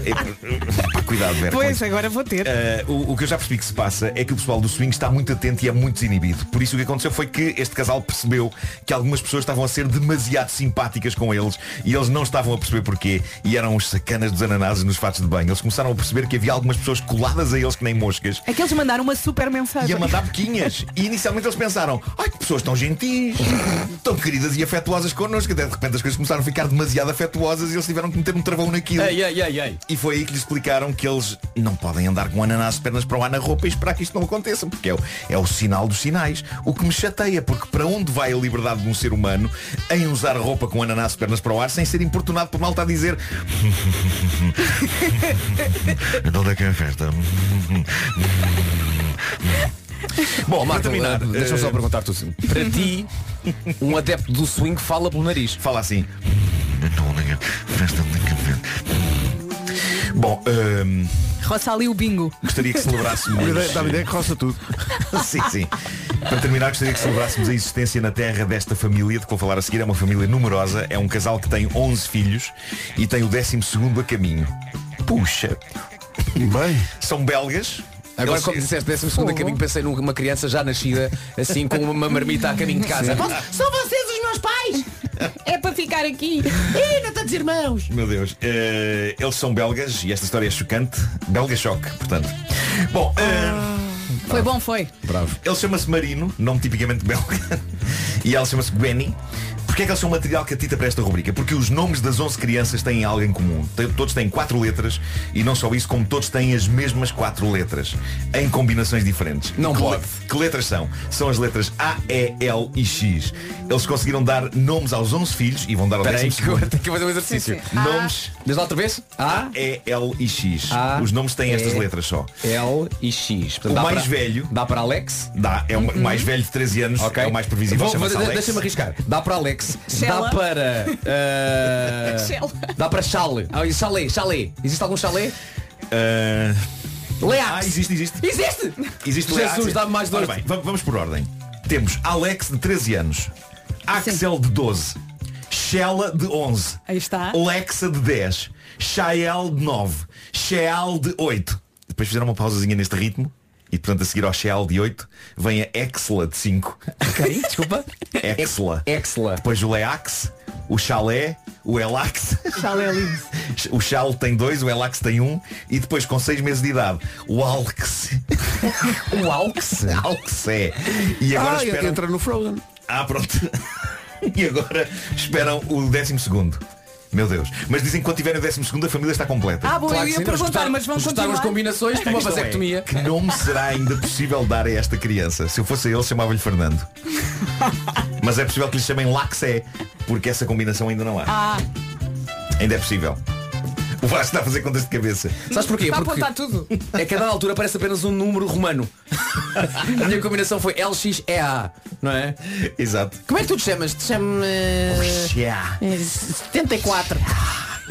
Cuidado, Vera. Pois, agora vou ter. Uh, o, o que eu já percebi que se passa é que o pessoal do swing está muito atento e é muito desinibido. Por isso o que aconteceu foi que este casal percebeu que algumas pessoas estavam a ser demasiado simpáticas com eles e eles não estavam a perceber porquê e eram os sacanas dos ananases nos fatos de banho. Eles começaram a perceber que havia algumas pessoas coladas a eles que nem moscas É que eles mandaram uma super mensagem. e a mandar boquinhas. E inicialmente eles pensaram, ai que pessoas tão gentis, tão queridas e afetuosas connosco, até de repente as coisas começaram a ficar demasiado afetuosas e eles tiveram que meter um travão naquilo. Ei, ei, ei, ei. E foi aí que lhes explicaram que eles não podem andar com ananás de pernas para o ar na roupa e esperar que isto não aconteça, porque é o, é o sinal dos sinais. O que me chateia, porque para onde vai a liberdade de um ser humano em usar roupa com ananás de pernas para o ar sem ser importunado por malta a dizer Então onde é que é a festa? Bom, Marco, terminar, eh, deixa-me só eh, perguntar tu Para ti, um adepto do swing fala pelo nariz. Fala assim. Bom, hum, Roça ali o bingo. gostaria que celebrássemos. Dá-me ideia que roça tudo. sim, sim. Para terminar, gostaria que celebrássemos a existência na Terra desta família de que vou falar a seguir. É uma família numerosa, é um casal que tem 11 filhos e tem o 12 a caminho. Puxa, Bem, são belgas. Agora, Eles- como disseste, décimo segundo a caminho, pensei numa criança já nascida, assim, com uma marmita a caminho de casa. São vocês os meus pais! É para ficar aqui. Ih, não tantos irmãos. Meu Deus, eh, eles são belgas e esta história é chocante. Belga choque, portanto. Bom, eh, Foi bom, foi. Bravo. ele chama-se Marino, nome tipicamente belga, e ela chama-se Gwenny. Porquê é que eles são material catita para esta rubrica? Porque os nomes das 11 crianças têm algo em comum. Todos têm quatro letras e não só isso, como todos têm as mesmas quatro letras, em combinações diferentes. Não que le- pode. que letras são? São as letras A, E, L e X. Eles conseguiram dar nomes aos 11 filhos e vão dar ao Espera aí, décimo que segundo. tenho que fazer um exercício. Nomes Diz lá outra vez? A, E, L e X. A, Os nomes têm estas E, letras só. L e X. Portanto, O mais para- velho- Dá para Alex. Dá, é o Uhum. mais velho de 13 anos, Ok. é o mais previsível. Deixa-me arriscar. Dá para Alex. Shella. Dá para. eh, Shella. dá para Chale. Ah, e chalé, chalé. Existe algum chalé? Ah, Leax. ah, existe, existe. Existe! Existe Jesus, ah, dá-me mais Ora dois. bem, va- vamos por ordem. Temos Alex de 13 anos, Axel de 12, Shella de 11, Aí está. Lexa de 10, Shael de 9, Sheal de 8. Depois fizeram uma pausazinha neste ritmo e portanto a seguir ao Sheal de 8 vem a Exla de 5. Ok, desculpa. Exla. Exla. Depois o Leax, o Chalé, o Elax. Chalé lindo. O Chal tem dois, o Elax tem um e depois com seis meses de idade o Alx. O Alx. Alx é. E agora ah, esperam. entra no Frozen. Ah, pronto. e agora esperam o décimo segundo. Meu Deus. Mas dizem que quando tiverem o décimo segundo a família está completa. Ah, bom, Claro eu que ia sim, perguntar, esgotaram- mas vão esgotaram continuar. as combinações para A uma é, vasectomia. que nome será ainda possível dar a esta criança? Se eu fosse ele, chamava-lhe Fernando. Mas é possível que lhe chamem Laxé, porque essa combinação ainda não há. Ah, Ainda é possível. O Vasco está a fazer contas de cabeça. Sabes porquê? está a Porque apontar tudo. é que a dada altura parece apenas um número romano. a minha combinação foi LXEA, não é? Exato. Como é que tu te chamas? Te chamo... eh, Já. 74.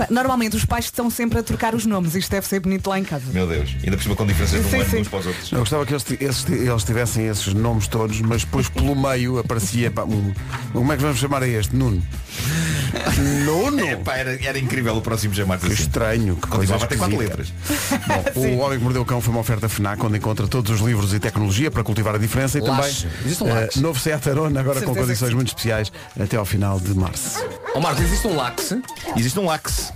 Normalmente os pais estão sempre a trocar os nomes. Isto deve ser bonito lá em casa. Meu Deus. Ainda por cima com diferenças de Sim, um ano sim. uns para os outros. Eu gostava que eles, esses eles tivessem esses nomes todos, mas depois pelo meio aparecia pá, um, como é que vamos chamar a este? Nuno. Nuno? É, pá, era, era incrível o próximo chamar-se Que assim. estranho, que coisa Continuava a ter quatro letras. Bom, o Homem que Mordeu o Cão foi uma oferta FNAC onde encontra todos os livros e tecnologia para cultivar a diferença e Laxe. também Existe um laxe. novo Seat Arona agora com condições muito especiais até ao final de março. Ó Marcos, existe um lax? Existe um Lax.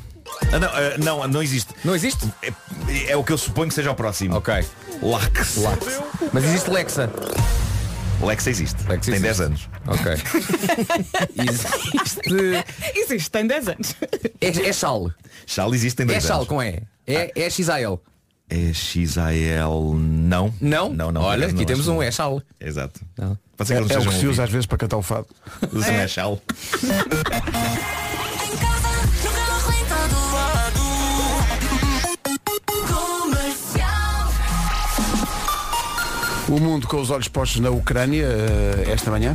Ah, não, ah, não, não existe. Não existe? É, é o que eu suponho que seja o próximo. Ok. Lax. Mas existe Lexa. Lexa existe. Lexa Tem existe. 10 anos. Ok. existe. Existe, tem 10 anos. É, é Chal. Chal existe, tem É 10 Chal anos. com E. É, é XAL. É XAL. Não. Não? Não, não. Olha, não, aqui temos um é Chal. Exato. Não. Pode ser É, que eles é o sejam que se usa ouvidos. às vezes para cantar o fado. Usa é Chal. O mundo com os olhos postos na Ucrânia eh, esta manhã.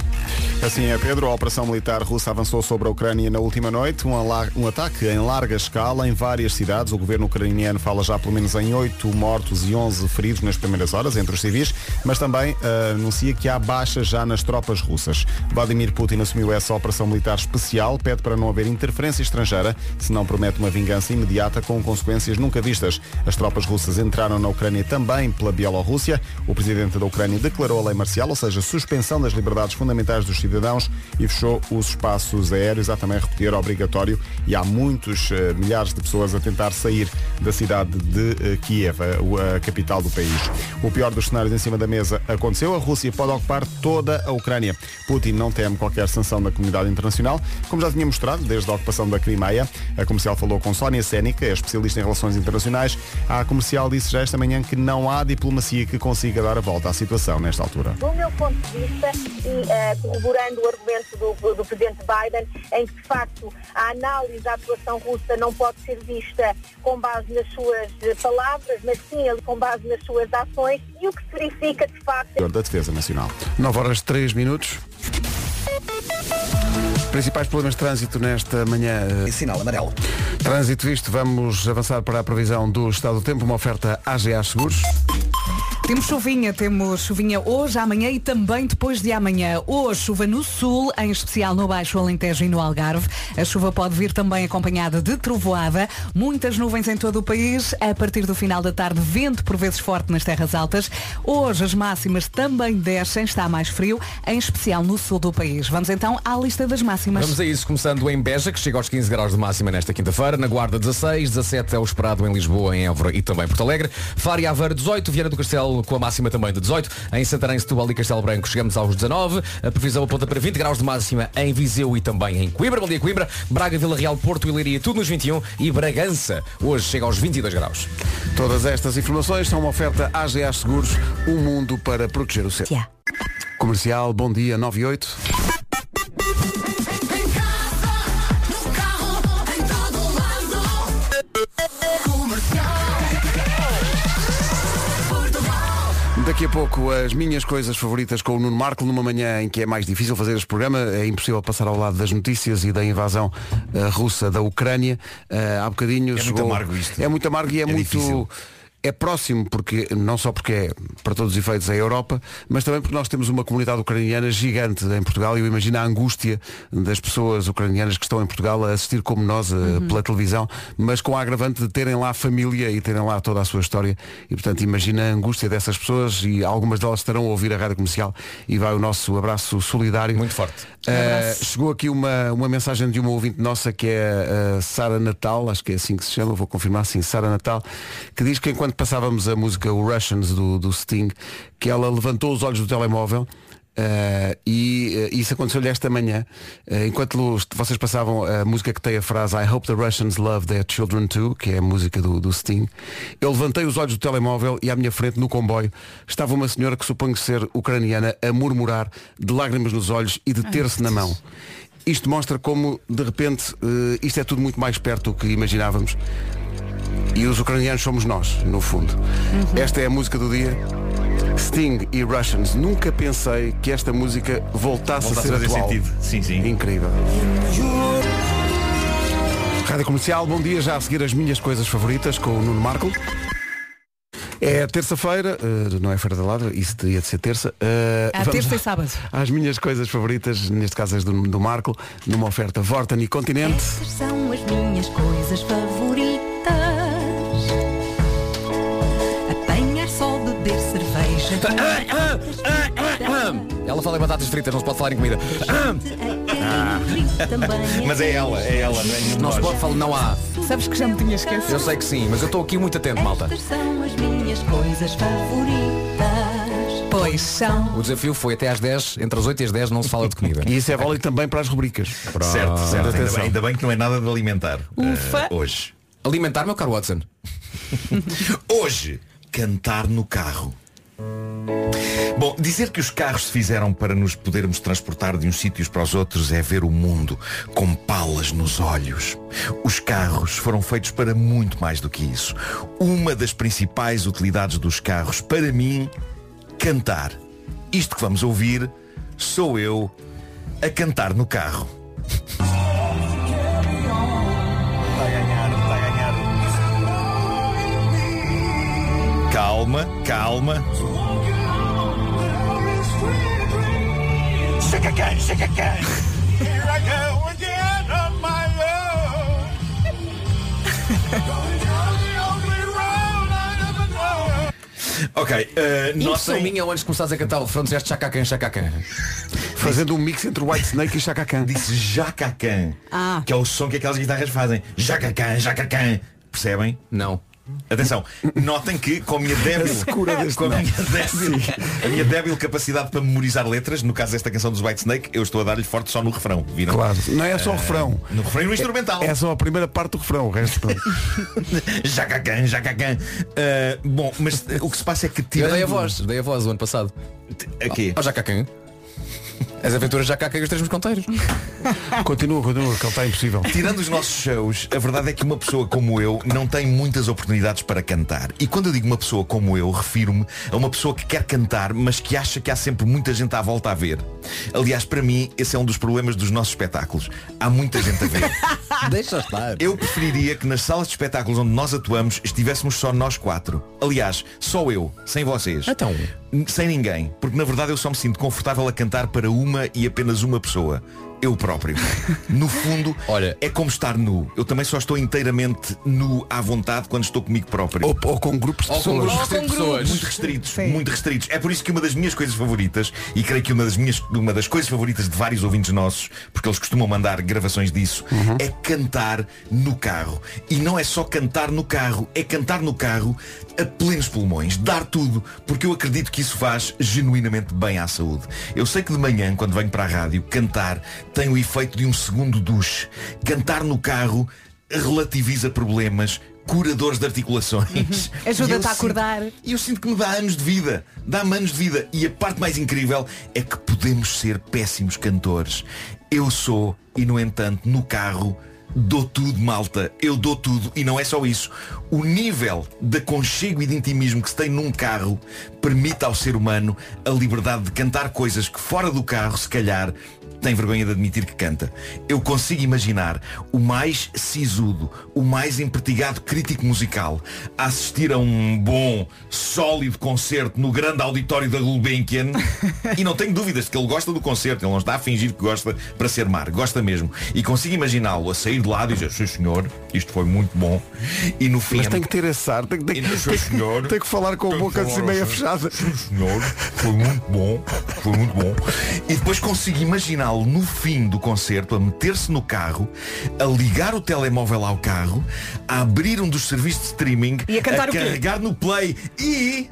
Assim é, Pedro. A operação militar russa avançou sobre a Ucrânia na última noite. Um, um ataque em larga escala em várias cidades. O governo ucraniano fala já pelo menos em 8 mortos e 11 feridos nas primeiras horas entre os civis, mas também eh, anuncia que há baixas já nas tropas russas. Vladimir Putin assumiu essa operação militar especial, pede para não haver interferência estrangeira, senão promete uma vingança imediata com consequências nunca vistas. As tropas russas entraram na Ucrânia também pela Bielorrússia. O presidente da Ucrânia declarou a lei marcial, ou seja, suspensão das liberdades fundamentais dos civis cidadãos e fechou os espaços aéreos. Há também recolher obrigatório e há muitos eh, milhares de pessoas a tentar sair da cidade de eh, Kiev, a, a capital do país. O pior dos cenários em cima da mesa aconteceu. A Rússia pode ocupar toda a Ucrânia. Putin não teme qualquer sanção da comunidade internacional, como já tinha mostrado desde a ocupação da Crimeia. A comercial falou com Sónia Sénica, é especialista em relações internacionais. A comercial disse já esta manhã que não há diplomacia que consiga dar a volta à situação nesta altura. Do meu ponto de vista, e eh, corroborando o argumento do, do Presidente Biden, em que de facto a análise da atuação russa não pode ser vista com base nas suas palavras, mas sim com base nas suas ações, e o que se verifica de facto Da Defesa Nacional. 9 horas 3 minutos. Principais problemas de trânsito nesta manhã. E sinal amarelo. Trânsito visto, vamos avançar para a previsão do estado do tempo, uma oferta AGA Seguros. Temos chuvinha, temos chuvinha hoje, amanhã e também depois de amanhã. Hoje chuva no sul, em especial no Baixo Alentejo e no Algarve. A chuva pode vir também acompanhada de trovoada, muitas nuvens em todo o país. A partir do final da tarde, vento por vezes forte nas terras altas. Hoje as máximas também descem, está mais frio, em especial no sul do país. Vamos então à lista das máximas. Vamos a isso, começando em Beja, que chega aos 15 graus de máxima nesta quinta-feira. Na Guarda 16, 17 é o esperado em Lisboa, em Évora e também Porto Alegre. Faro e Aveiro 18, Viana do Castelo com a máxima também de 18. Em Santarém, Setúbal e Castelo Branco chegamos aos 19. A previsão aponta para 20 graus de máxima em Viseu e também em Coimbra. Bom dia Coimbra. Braga, Vila Real, Porto e Leiria, tudo nos 21. E Bragança, hoje chega aos 22 graus. Todas estas informações são uma oferta AGA Seguros, um mundo para proteger o seu. Yeah. Comercial, bom dia, 9 Daqui a pouco as minhas coisas favoritas com o Nuno Marco numa manhã em que é mais difícil fazer este programa, é impossível passar ao lado das notícias e da invasão eh, russa da Ucrânia. Eh, há bocadinho É muito chegou- amargo isto. É muito amargo e é, É muito difícil. É próximo porque não só porque é para todos os efeitos a Europa, mas também porque nós temos uma comunidade ucraniana gigante em Portugal e eu imagino a angústia das pessoas ucranianas que estão em Portugal a assistir como nós eh, pela televisão, mas com a agravante de terem lá a família e terem lá toda a sua história e portanto imagina a angústia dessas pessoas e algumas delas estarão a ouvir a rádio comercial e vai o nosso abraço solidário. Muito forte. Eh, chegou aqui uma, uma mensagem de uma ouvinte nossa que é a Sara Natal, acho que é assim que se chama, vou confirmar sim, Sara Natal, que diz que enquanto passávamos a música o Russians do, do Sting, que ela levantou os olhos do telemóvel eh, e eh, isso aconteceu-lhe esta manhã, eh, enquanto vocês passavam a música que tem a frase I hope the Russians love their children too, que é a música do, do Sting, eu levantei os olhos do telemóvel e à minha frente, no comboio, estava uma senhora que suponho ser ucraniana a murmurar de lágrimas nos olhos e de ter-se na mão. Isto mostra como, de repente, isto é tudo muito mais perto do que imaginávamos. E os ucranianos somos nós, no fundo. Esta é a música do dia. Sting e Russians. Nunca pensei que esta música voltasse, Volta a a ser fazer atual. sentido. Sim, sim. Incrível. Rádio Comercial, bom dia. Já a seguir as minhas coisas favoritas com o Nuno Marco. É terça-feira, eh, não é Feira da Ladra, isso teria de ser terça. Eh, À vamos terça e sábado. Às minhas coisas favoritas, neste caso as do, do Marco, numa oferta Vorten e Continente. Essas são as minhas coisas favoritas. Ela fala em batatas fritas, não se pode falar em comida. Mas é ela, é ela, não é nenhum Não se pode falar, não há. Sabes que já me tinha esquecido? Eu sei que sim, mas eu estou aqui muito atento, malta. Pois são. O desafio foi até às 10, entre as 8 e as 10 não se fala de comida. E isso é válido também para as rubricas. Certo, certo. Ainda Atenção. bem, ainda bem que não é nada de alimentar. Ufa. eh, hoje. Alimentar, meu caro Watson. Hoje, cantar no carro. Bom, dizer que os carros se fizeram para nos podermos transportar de uns sítios para os outros é ver o mundo com palas nos olhos. Os carros foram feitos para muito mais do que isso. Uma das principais utilidades dos carros, para mim, cantar. Isto que vamos ouvir, sou eu a cantar no carro. Calma, calma. Chega quem, chega quem. Here I go again on my own. Ok, uh, Nossa, notem, minha, antes de começares a cantar o refrão, disseste chacacan, chacacan. Fazendo um mix entre o White Snake e Chaka Khan. Disse Jacacan, Ah. que é o som que aquelas guitarras fazem. Jacacan, Jacacan. Percebem? Não. Atenção, notem que com a minha débil, deste com a minha débil, a minha débil capacidade para memorizar letras, no caso desta canção dos White Snake, eu estou a dar-lhe forte só no refrão, viram? Claro, não é só o refrão. No refrão e no instrumental. É só a primeira parte do refrão, o resto. Jacacan, Jacacan. Ah, bom, mas o que se passa é que Eu tirando... dei a voz, dei a voz o ano passado. Aqui. Ó Jacacan. As aventuras de Jacacan e os três mosconteiros. Continua, continua, que ele está impossível. Tirando os nossos shows, a verdade é que uma pessoa como eu não tem muitas oportunidades para cantar. E quando eu digo uma pessoa como eu, refiro-me a uma pessoa que quer cantar, mas que acha que há sempre muita gente à volta a ver. Aliás, para mim, esse é um dos problemas dos nossos espetáculos. Há muita gente a ver. Deixa estar. Eu preferiria que nas salas de espetáculos onde nós atuamos estivéssemos só nós quatro. Aliás, só eu, sem vocês. Então. Sem ninguém. Porque na verdade eu só me sinto confortável a cantar para uma e apenas uma pessoa. Eu próprio. No fundo, Olha- é como estar nu. Eu também só estou inteiramente nu à vontade quando estou comigo próprio. Ou, ou com grupos de Ou com pessoas. grupos Ou com de pessoas. Muito restritos, Sim. muito restritos. É por isso que uma das minhas coisas favoritas, e creio que uma das minhas, uma das coisas favoritas de vários ouvintes nossos, porque eles costumam mandar gravações disso, é cantar no carro. E não é só cantar no carro, é cantar no carro a plenos pulmões, dar tudo, porque eu acredito que isso faz genuinamente bem à saúde. Eu sei que de manhã, quando venho para a rádio, cantar tem o efeito de um segundo duche. Cantar no carro relativiza problemas, curadores de articulações. Uhum. Ajuda-te a acordar. e eu sinto que me dá anos de vida. Dá-me anos de vida. E a parte mais incrível é que podemos ser péssimos cantores. Eu sou, e no entanto, no carro, dou tudo, malta. Eu dou tudo. E não é só isso. O nível de aconchego e de intimismo que se tem num carro permite ao ser humano a liberdade de cantar coisas que fora do carro, se calhar, tem vergonha de admitir que canta. Eu consigo imaginar o mais sisudo, o mais empertigado crítico musical a assistir a um bom, sólido concerto no grande auditório da Gulbenkian e não tenho dúvidas de que ele gosta do concerto, ele não está a fingir que gosta para ser mar, gosta mesmo. E consigo imaginá-lo a sair de lá e dizer, sim senhor, isto foi muito bom. E no fim... Mas tem que ter esse ar, tem, tem, tem, senhor. tem que falar com a boca assim assim. fechada. Sim, senhor, foi muito bom, foi muito bom. E depois consigo imaginá-lo no fim do concerto a meter-se no carro, a ligar o telemóvel ao carro, a abrir um dos serviços de streaming, E a cantar o quê? carregar no play e.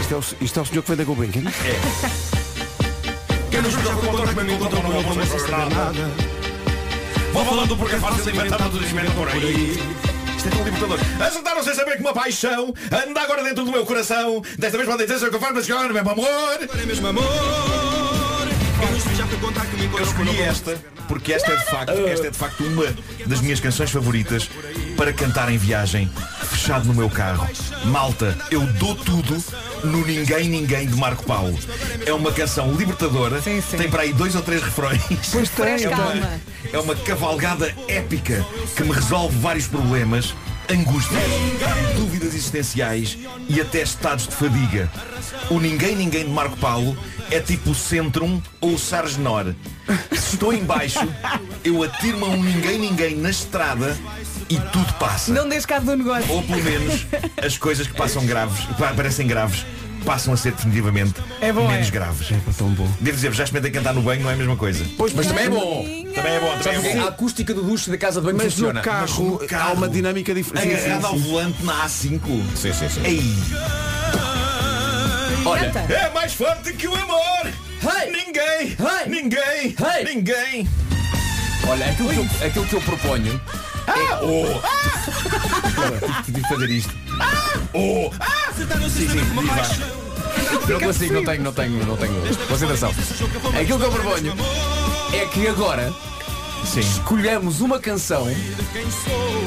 Isto é, o, isto é o senhor que vem da Gulbenkian? Quem nos joga com contra me encontra não vou saber nada. Vou falando porque é fácil inventar tudo isso por aí. Isto é tão libertador. Acertaram sem saber que uma paixão anda agora dentro do meu coração. Desta vez podem dizer eu faço, mas agora mesmo amor. É mesmo amor. Eu escolhi esta porque esta é de facto, esta é de facto uma das minhas canções favoritas para cantar em viagem, fechado no meu carro. Malta, eu dou tudo no Ninguém Ninguém de Marco Paulo. É uma canção libertadora, Sim, sim. tem para aí dois ou três refrões. Pois tem, é uma- É uma cavalgada épica que me resolve vários problemas, angústias, dúvidas existenciais e até estados de fadiga. O Ninguém Ninguém de Marco Paulo é tipo o Centrum ou o Sargenor. Se estou em baixo, eu atiro-me a um Ninguém Ninguém na estrada e tudo passa. Não deixes cabo do negócio. Ou pelo menos as coisas que passam graves, que parecem graves, passam a ser definitivamente É bom, menos é. graves. Tão bom. Devo dizer, já experimentei cantar no banho, não é a mesma coisa. Pois, mas também é bom. Também é bom, também é bom. A acústica do duche da casa de banho Mas funciona. no carro, Mas no carro, há uma dinâmica diferente. Agarrado ao volante na A5. Sim, sim, sim. Ei, Olha, é mais forte que o amor. Hey! Ninguém, Hey! ninguém, Hey! ninguém. olha, aquilo que eu, aquilo que eu proponho Oh, tive de fazer isto. Oh, sim, sim, diz lá. Não consigo, não tenho, não tenho, não tenho concentração. Aquilo que eu proponho é que agora Sim. escolhemos uma canção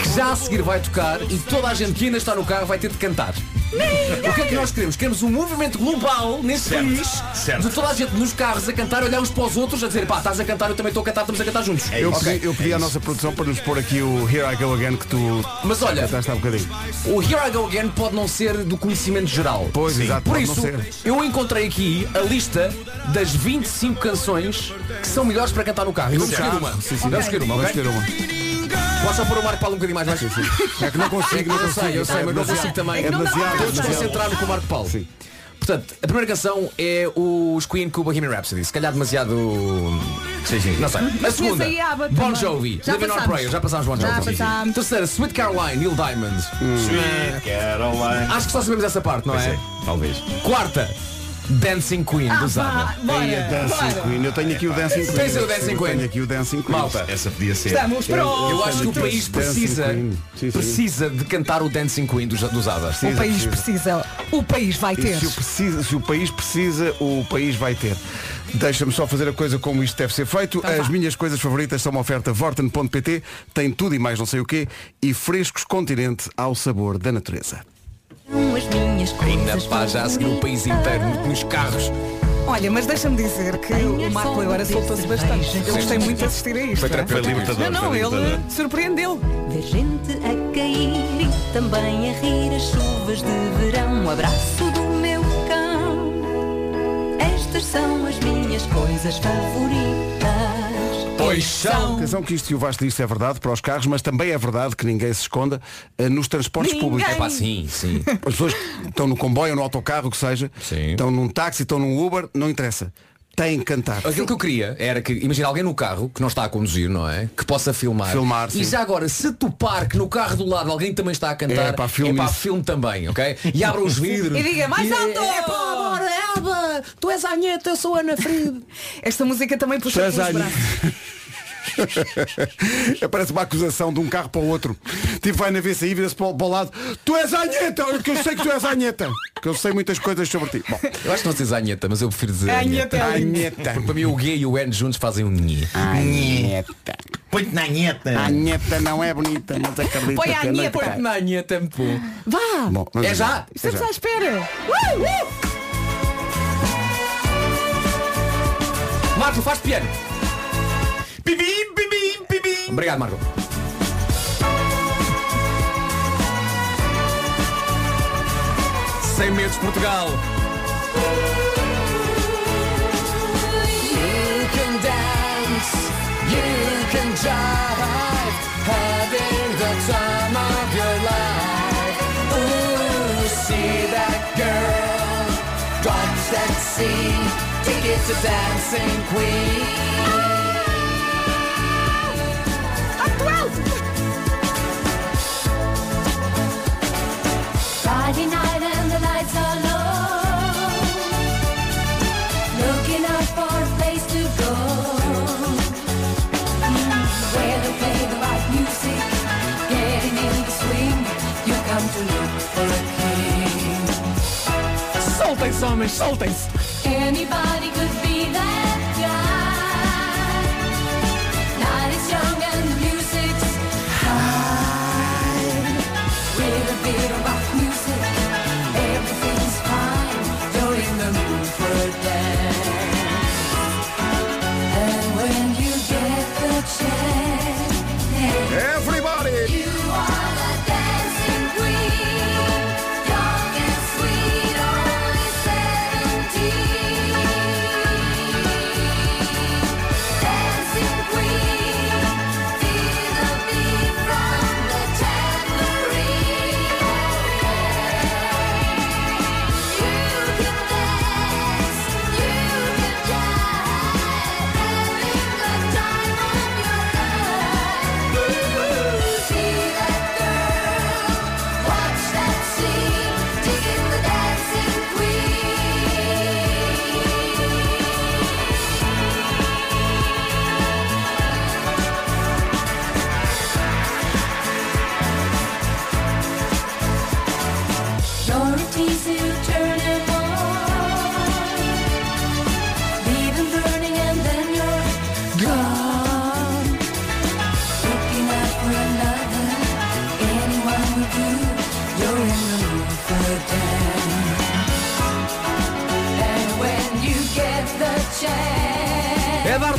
que já a seguir vai tocar e toda a gente que ainda está no carro vai ter de cantar. O que é que nós queremos? Queremos um movimento global nesse Certo, país certo. de toda a gente nos carros a cantar, olhar uns para os outros, a dizer pá, estás a cantar, eu também estou a cantar, estamos a cantar juntos. Eu Ok. pedi, eu pedi à nossa produção para nos pôr aqui o Here I Go Again que tu Mas olha, cantaste há um bocadinho. o Here I Go Again pode não ser do conhecimento geral. Pois, exato, Por pode isso, não ser. eu encontrei aqui a lista das 25 canções que são melhores para cantar no carro. E vamos escolher uma. Sim, sim. Vamos escolher uma, Vamos ok? escolher uma. Posso só pôr o Marco Paulo um bocadinho mais baixo? É que não consigo, não Eu consigo. eu sei, mas não consigo também. É demasiado. Todos demasiado. concentraram com o Marco Paulo. Sim. Portanto, a primeira canção é os Queen com o Bohemian Rhapsody. Se calhar demasiado. Sim, sim. Não sei. A segunda, Bon. Jovi, Já Living on. Prayer. Já passámos Bon Já Jovi. passámos. Terceira, Sweet Caroline, Neil Diamond. Sweet Caroline. Acho que só sabemos essa parte, não é? é, talvez. Quarta, Dancing Queen Ah, do vá, Zaba. bora, Aí a Dancing bora. Queen. Eu tenho aqui o Dancing Queen. Tens o Dancing Queen. Tenho aqui o Dancing Queen. Malta, Essa podia ser. Estamos prontos. eu acho que o país precisa, Queen. Sim, sim. precisa de cantar o Dancing Queen dos, dos. O país precisa. O país vai ter. se o, precisa, se o país precisa, o país vai ter. Deixa-me só fazer a coisa como isto deve ser feito. Então As vá. minhas coisas favoritas são uma oferta Vorten.pt, tem tudo e mais não sei o quê, e frescos continente ao sabor da natureza. São as minhas Ainda coisas pá, já a seguir o país inteiro nos carros. Olha, mas deixa-me dizer que o Marco agora soltou-se bastante. Eu gostei muito de assistir a isto. Foi não é? Foi libertador. Não, não, foi libertador. ele surpreendeu. Ver gente a cair e também a rir as chuvas de verão. Um abraço do meu cão. Estas são as minhas coisas favoritas. Pois são. Atenção que isto e o Vasco disse é verdade para os carros, mas também é verdade que ninguém se esconda eh, nos transportes Ninguém. públicos. É pá, sim, sim. As pessoas estão no comboio no autocarro, o que seja, Sim. estão num táxi, estão num Uber, não interessa. Têm que cantar. Aquilo que eu queria era que, imagina alguém no carro que não está a conduzir, não é? Que possa filmar. Filmar, sim. E já agora, se topar que no carro do lado alguém também está a cantar, É, pá, filme é isso. filme também, ok? E abra os vidros. E diga, "Mais alto!" É pá, bora, Elba! Tu és a Anheta, eu sou a Ana Frido. Esta música também puxa Tu és pelos a braços. Parece uma acusação de um carro para o outro. Tipo, vai na VCI, vira-se para, para o lado. Tu és a Anheta! Que eu sei que tu és a Anheta! Que eu sei muitas coisas sobre ti. Bom, Eu acho que não dizes a Anheta, mas eu prefiro dizer Anheta é lindo. Anheta. Porque para mim o G e o N juntos fazem um Nhe. Anheta. Põe-te na nheta. A Anheta não é bonita, mas acredita Põe a é Anheta. noite. Na Anheta é muito bom. Vá! Bom, É já? Estamos já. à espera. Uh, uh. Marco, faz piano. Pibim, pibim, pibim. Obrigado, Marco. Sem medos, Portugal. You can dance, you can jive, having the time of your life. Ooh, see that girl, watch that scene, ticket to dancing queen. Anybody could be that guy. Night is young and the music's high. Of rock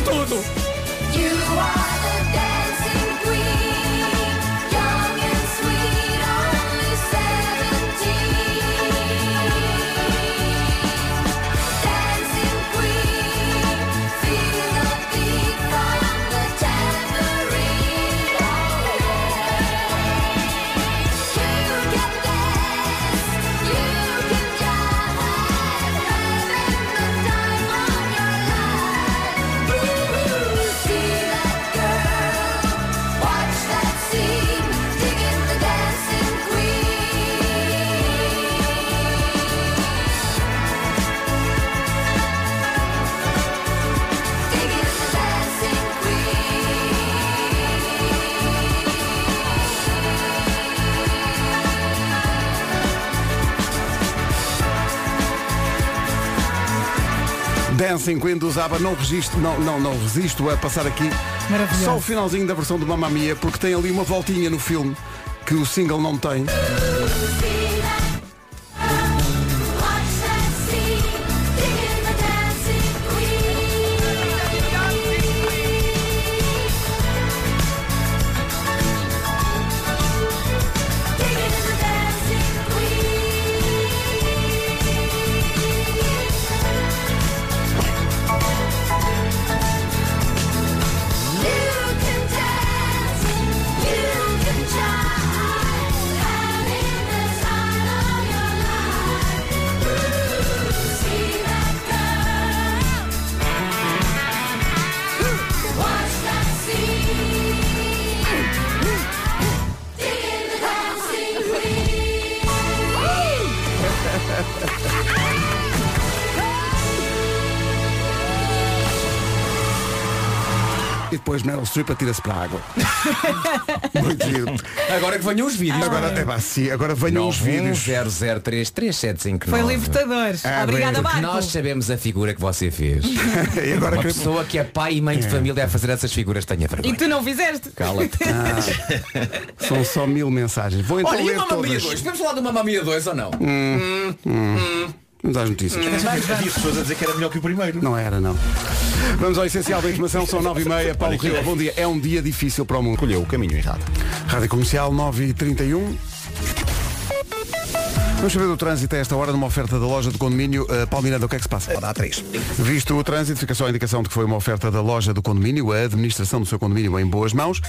tudo. 50 dos ABBA. Não resisto, não, não, não resisto a passar aqui só o finalzinho da versão do Mamma Mia, porque tem ali uma voltinha no filme que o single não tem. Meryl Streep atira-se para a água. Muito giro. Agora que venham os vídeos. Agora, é pá, sim, agora venham os vídeos. 0033759. Foi libertador. Ah, Obrigada, bem. Marco. Nós sabemos a figura que você fez. E agora Uma que- pessoa que é pai e mãe de família a fazer essas figuras tenha E vergonha. tu não fizeste? Cala-te. São só mil mensagens. Vou então Olha, e ler o Mamma Mia todas. 2? Podemos falar do Mamma Mia 2 ou não? Vamos às notícias. Havia pessoas a dizer que era melhor que o primeiro. Não era, não. Vamos ao essencial da informação, são 9 e meia. Paulo Rio, bom dia. É um dia difícil para o mundo. Escolheu o caminho errado. Rádio Comercial 9 e 31 Vamos saber do trânsito a esta hora numa oferta da loja do condomínio. Uh, o que é que se passa? Pode dar três. Visto o trânsito, fica só a indicação de que foi uma oferta da loja do condomínio, a administração do seu condomínio em boas mãos.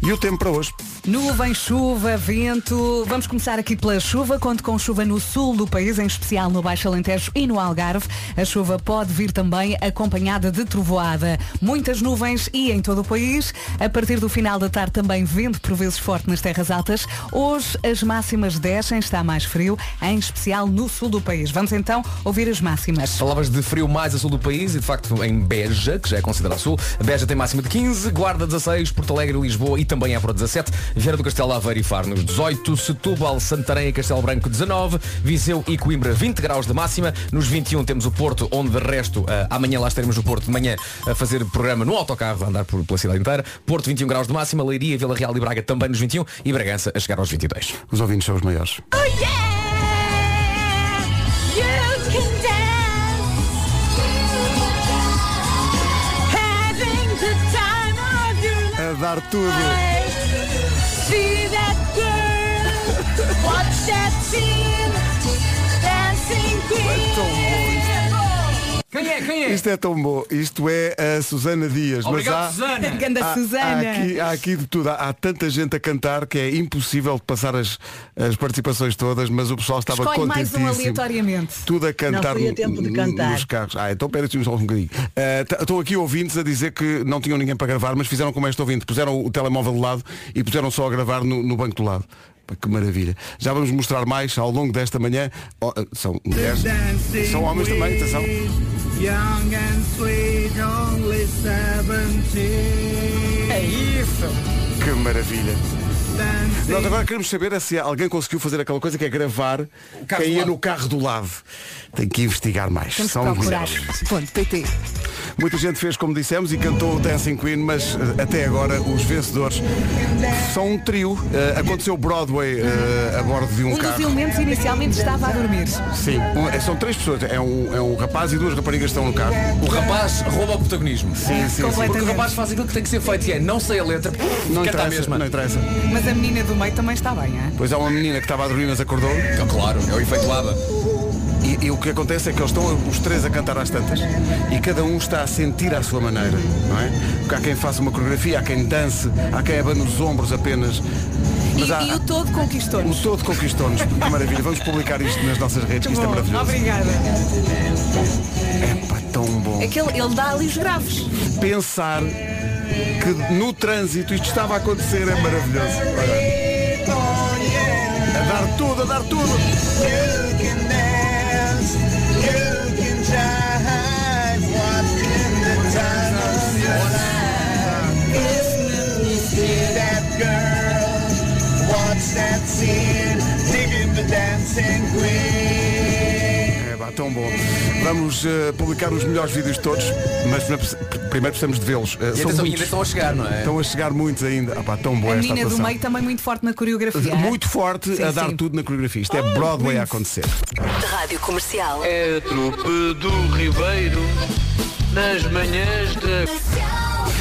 E o tempo para hoje. Nuvem, chuva, vento. Vamos começar aqui pela chuva. Conto com chuva no sul do país, em especial no Baixo Alentejo e no Algarve. A chuva pode vir também acompanhada de trovoada. Muitas nuvens e em todo o país. A partir do final da tarde também vento por vezes forte nas terras altas. Hoje as máximas descem, está mais frio, em especial no sul do país. Vamos então ouvir as máximas. Palavras de frio mais a sul do país e de facto em Beja, que já é considerado sul. Beja tem máxima de 15, Guarda 16, Porto Alegre, Lisboa e também Évora 17, Vieira do Castelo Aveiro e Faro nos 18, Setúbal, Santarém e Castelo Branco 19, Viseu e Coimbra 20 graus de máxima, nos 21 temos o Porto, onde de resto ah, amanhã lá estaremos no Porto de manhã a fazer programa no autocarro, a andar por, pela cidade inteira, Porto 21 graus de máxima, Leiria, Vila Real e Braga também nos 21 e Bragança a chegar aos 22. Os ouvintes são os maiores. A dar tudo. Quem é? Quem é? Isto é tão bom. Isto é a Susana Dias. Obrigado, mas há, Susana. Há, há Susana. aqui, há aqui de tudo. Há, há tanta gente a cantar que é impossível de passar as, as participações todas, mas o pessoal estava Escolhe mais um contentíssimo. aleatoriamente. Tudo a cantar Não tempo de cantar. nos carros. Ah, então pera só um bocadinho. Ah, t- Estão aqui ouvintes a dizer que não tinham ninguém para gravar, mas fizeram como este ouvinte. Puseram o telemóvel de lado e puseram só a gravar no, no banco do lado. Que maravilha. Já vamos mostrar mais ao longo desta manhã. Oh, ah, são mulheres. São homens também, atenção. É isso. Que maravilha. Nós agora queremos saber é se alguém conseguiu fazer aquela coisa que é gravar quem ia no carro do lado. Tem que investigar mais. Temos São miseráveis. Ponto, PT. Muita gente fez como dissemos e cantou o Dancing Queen, mas eh, até agora os vencedores são um trio. Eh, aconteceu Broadway eh, a bordo de um, Um dos carro. elementos inicialmente estava a dormir. Sim, um- são três pessoas. É um, é um rapaz e duas raparigas que estão no carro. O rapaz rouba o protagonismo. Sim, sim, sim. Porque o rapaz faz aquilo que tem que ser feito, que é não sei a letra, Não canta a interessa, mesma. não interessa. Mas a menina do meio também está bem, hein? Pois há uma menina que estava a dormir, mas acordou. Então, Claro, é o efeito ABBA. E, e o que acontece é que eles estão os três a cantar às tantas e cada um está a sentir à sua maneira, não é? Porque há quem faça uma coreografia, há quem dance, há quem abane os ombros apenas. E, há- e o todo o conquistou-nos. todo conquistou-nos. Que maravilha. Vamos publicar isto nas nossas redes, que isto é maravilhoso. Obrigada. É pá, tão bom. É que ele, ele dá ali os graves. Pensar que no trânsito isto estava a acontecer é maravilhoso. Olha. A dar tudo, a dar tudo. É pá, tão bom. Vamos eh, publicar os melhores vídeos de todos, mas primeiro primeiro precisamos de vê-los. Eh, E são atenção, muitos. ainda estão a chegar, não é? Estão a chegar muitos ainda. Ah, pá, tão boa A esta menina do atuação. meio também muito forte na coreografia. Muito forte Sim, a dar sim. tudo na coreografia. Isto é Broadway a acontecer. Rádio Comercial. É a trupe do Ribeiro nas manhãs da...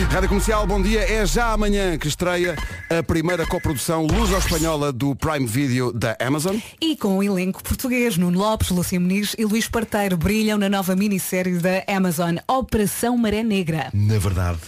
Rádio Comercial, bom dia. É já amanhã que estreia a primeira coprodução luso-espanhola do Prime Video da Amazon. E com o elenco português, Nuno Lopes, Lúcia Muniz e Luís Parteiro brilham na nova minissérie da Amazon, Operação Maré Negra. Na verdade,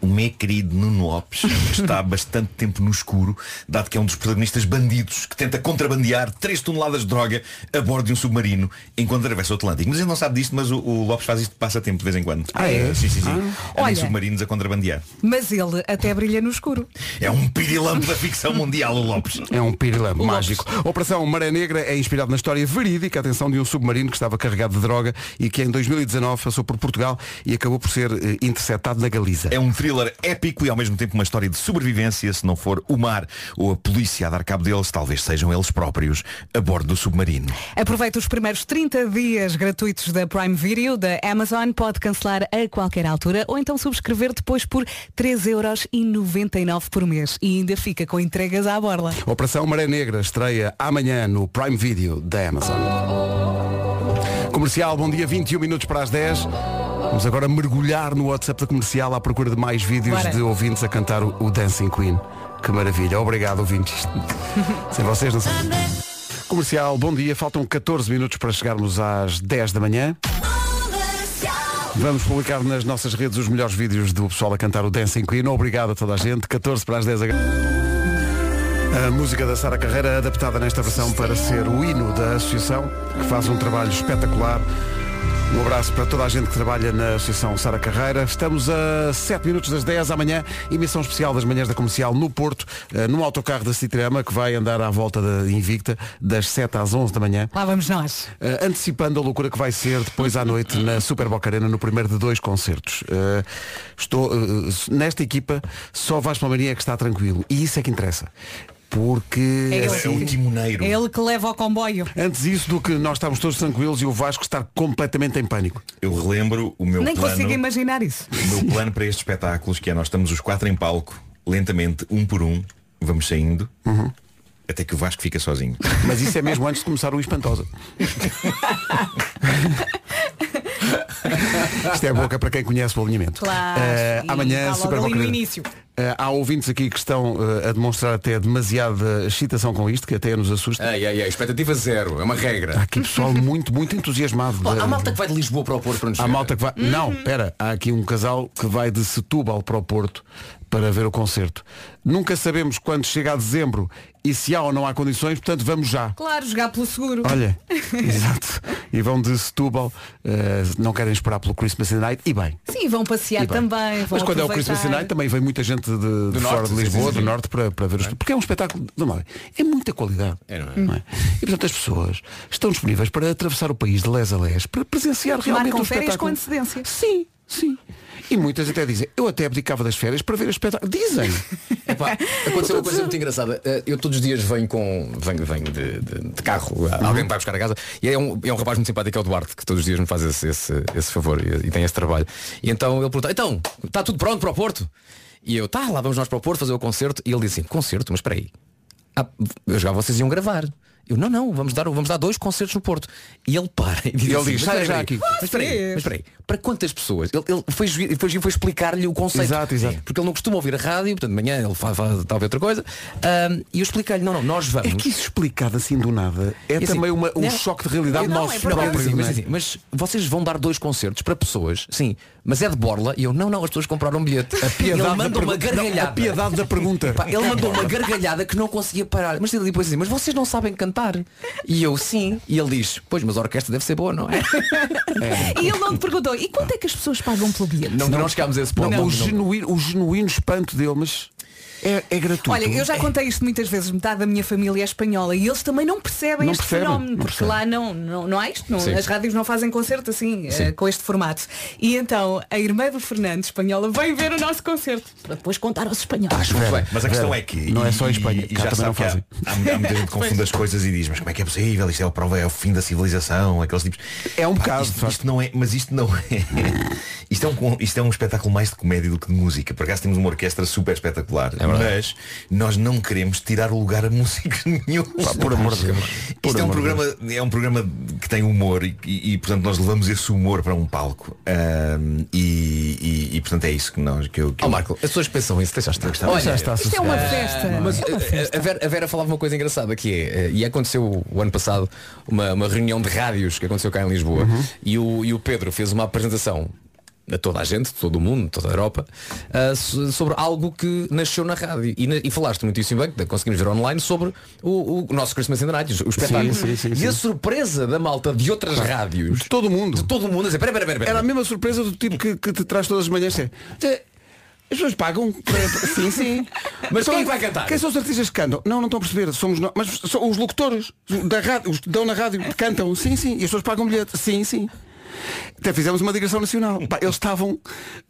o meu querido Nuno Lopes está há bastante tempo no escuro, dado que é um dos protagonistas bandidos que tenta contrabandear 3 toneladas de droga a bordo de um submarino enquanto atravessa o Atlântico. Mas ele não sabe disto, mas o, o Lopes faz isto de passatempo de vez em quando. Ah, é? Sim, sim, sim. Ah. Olha. submarinos a contrabandear. Mas ele até brilha no escuro. É um pirilampo da ficção mundial, o Lopes. É um pirilampo mágico. Operação Maré Negra é inspirado na história verídica, atenção, de um submarino que estava carregado de droga e que em 2019 passou por Portugal e acabou por ser eh, interceptado na Galiza. É um thriller épico e ao mesmo tempo uma história de sobrevivência. Se não for o mar ou a polícia a dar cabo deles, talvez sejam eles próprios a bordo do submarino. Aproveita os primeiros 30 dias gratuitos da Prime Video da Amazon, pode cancelar a qualquer altura ou então subscrever depois por 3,99€ por mês e ainda fica com entregas à borla. Operação Maré Negra estreia amanhã no Prime Video da Amazon. Comercial, bom dia, 21 minutos para as 10. Vamos agora mergulhar no WhatsApp da comercial à procura de mais vídeos Bora. de ouvintes a cantar o, o Dancing Queen. Que maravilha. Obrigado, ouvintes. Sem vocês não sei. Comercial, bom dia. Faltam 14 minutos para chegarmos às 10 da manhã. Vamos publicar nas nossas redes os melhores vídeos do pessoal a cantar o Dancing Queen. Obrigado a toda a gente. 14 para as 10 agora. A música da Sara Carreira adaptada nesta versão para ser o hino da associação, que faz um trabalho espetacular. Um abraço para toda a gente que trabalha na Associação Sara Carreira. Estamos a 7 minutos das 10 amanhã, emissão especial das manhãs da comercial no Porto, eh, num autocarro da Citrama que vai andar à volta da Invicta das 7 às 11 da manhã. Lá vamos nós. Uh, antecipando a loucura que vai ser depois à noite na Super Boca Arena no primeiro de dois concertos. Uh, estou uh, nesta equipa só Vasco Palmeirinho é que está tranquilo e isso é que interessa. Porque É ele. assim, É um timoneiro. É ele que leva ao comboio. antes isso do que nós estávamos todos tranquilos e o Vasco estar completamente em pânico. Eu relembro o meu Nem plano. consigo imaginar isso. O meu plano para estes espetáculos, que é nós estamos os quatro em palco, lentamente, um por um, vamos saindo, até que o Vasco fica sozinho. Mas isso é mesmo antes de começar o Espantosa. Isto é boca para quem conhece o alinhamento. Claro. E amanhã, Super logo no início. Eh, há ouvintes aqui que estão eh, a demonstrar até demasiada excitação com isto, que até nos assusta. Ai, ai, ai, expectativa zero, é uma Há regra. aqui pessoal muito, muito entusiasmado. Da- há malta que vai de Lisboa para o Porto para nos Há ver. malta que vai. Não, espera, há aqui um casal que vai de Setúbal para o Porto para ver o concerto. Nunca sabemos quando chega a dezembro e se há ou não há condições, portanto vamos já. Claro, jogar pelo seguro. Olha, exato. E vão de Setúbal, eh, não querem esperar pelo Christmas Night e bem. Sim, vão passear também. Vão Mas quando é o aproveitar. Christmas Night também vem muita gente de, de fora norte, de Lisboa, sim, sim. do norte, para, para ver os. Porque é um espetáculo de mal. É muita qualidade. É, não é? E portanto as pessoas estão disponíveis para atravessar o país de les a les, para presenciar realmente Marcam o férias com espetáculo. antecedência. Sim, sim. E muitas até dizem, eu até abdicava das férias para ver o espetáculo. Dizem. Epá, aconteceu uma coisa muito engraçada. Eh, Eu todos os dias venho com. venho, venho de, de- de carro, alguém me vai buscar a casa. E é um, é um rapaz muito simpático, é o Duarte, que todos os dias me faz esse, esse, esse favor e, e tem esse trabalho. E então ele pergunta, então, está tudo pronto para o Porto? E eu, tá, lá vamos nós para o Porto fazer o concerto. E ele disse assim, concerto, mas espera aí. Ah, eu jogava vocês iam gravar. Eu, não, não, vamos dar, vamos dar dois concertos no Porto. E ele para e diz, E ele assim, diz, espera já aí, aqui." Mas espera aí, mas espera aí, para quantas pessoas? Ele, ele foi, foi, foi explicar-lhe o conceito. Exato, exato. Porque ele não costuma ouvir a rádio, portanto, de manhã ele faz, faz talvez outra coisa. Ahm, e eu expliquei-lhe, não, não, nós vamos. É que isso explicado assim do nada é assim, também uma- um não, choque de realidade não, nosso é verdade, próprios, sim, não mas, é? assim, mas vocês vão dar dois concertos para pessoas, sim, mas é de borla e eu não, não, as pessoas compraram um bilhete. A piedade ele mandou uma pergunta- não, gargalhada. a piedade da pergunta. Pá, ele mandou uma gargalhada que não conseguia parar. Mas ele depois assim, mas vocês não sabem cantar. E eu sim. E ele diz, pois, mas a orquestra deve ser boa, não é? E ele não te perguntou, e quanto é que as pessoas pagam pelo bilhete? Não, não chegámos a esse Não, ponto. o, Não, genuíno, o genuíno espanto dele, mas É, é gratuito. Olha, eu já contei isto muitas vezes, metade da minha família é espanhola e eles também não percebem Não este percebem, fenómeno, não porque percebem. lá não, não, não há isto, não, Sim. as rádios não fazem concerto assim, eh, com este formato. E então a irmã do Fernando, espanhola, vem ver o nosso concerto para depois contar aos espanhóis. Acho muito bem. Mas a questão é que não é só em Espanha, e, cá já também não sabe que há, fazem. há, há muita gente que confunde as coisas e diz, mas como é que é possível? Isto é a prova, é o fim da civilização, aqueles tipos. É um Pá, bocado, de isto, facto. isto não é, mas isto não é. Isto é, um, isto é um espetáculo mais de comédia do que de música. Por acaso temos uma orquestra super espetacular. É. mas nós não queremos tirar o lugar a músicos nenhum. Pá, por amor de Deus. Isto é um, programa, é um programa que tem humor e, e, e, portanto nós levamos esse humor para um palco. Ahm, e, e- e, portanto é isso que nós que eu, que Ó eu- Marco, as pessoas pensam isso, deixa estar. Olha, já está Isto é uma festa. Mas é uma eh, festa. a, Vera, a Vera falava uma coisa engraçada que é, eh, e aconteceu o ano passado uma, uma reunião de rádios que aconteceu cá em Lisboa e, o, e o Pedro fez uma apresentação a toda a gente, todo o mundo, toda a Europa, so- sobre algo que nasceu na rádio. E, na- e falaste muitíssimo bem, que conseguimos ver online, sobre o, o nosso Christmas in the Night, o espetáculo. sim, sim, e sim. a surpresa da malta de outras rádios, De todo o mundo. de todo o mundo, dizer, pera, pera, pera. Era a mesma surpresa do tipo que, que te traz todas as manhãs. É, "É, as pessoas pagam Sim, sim. Mas Então, quem é que vai cantar? Quem são os artistas que cantam? Não, não estão a perceber. Somos nós. Mas são os locutores da rádio, os que dão na rádio, cantam. Sim, sim. E as pessoas pagam bilhete. Sim, sim. Até fizemos uma digressão nacional. Pá, eles estavam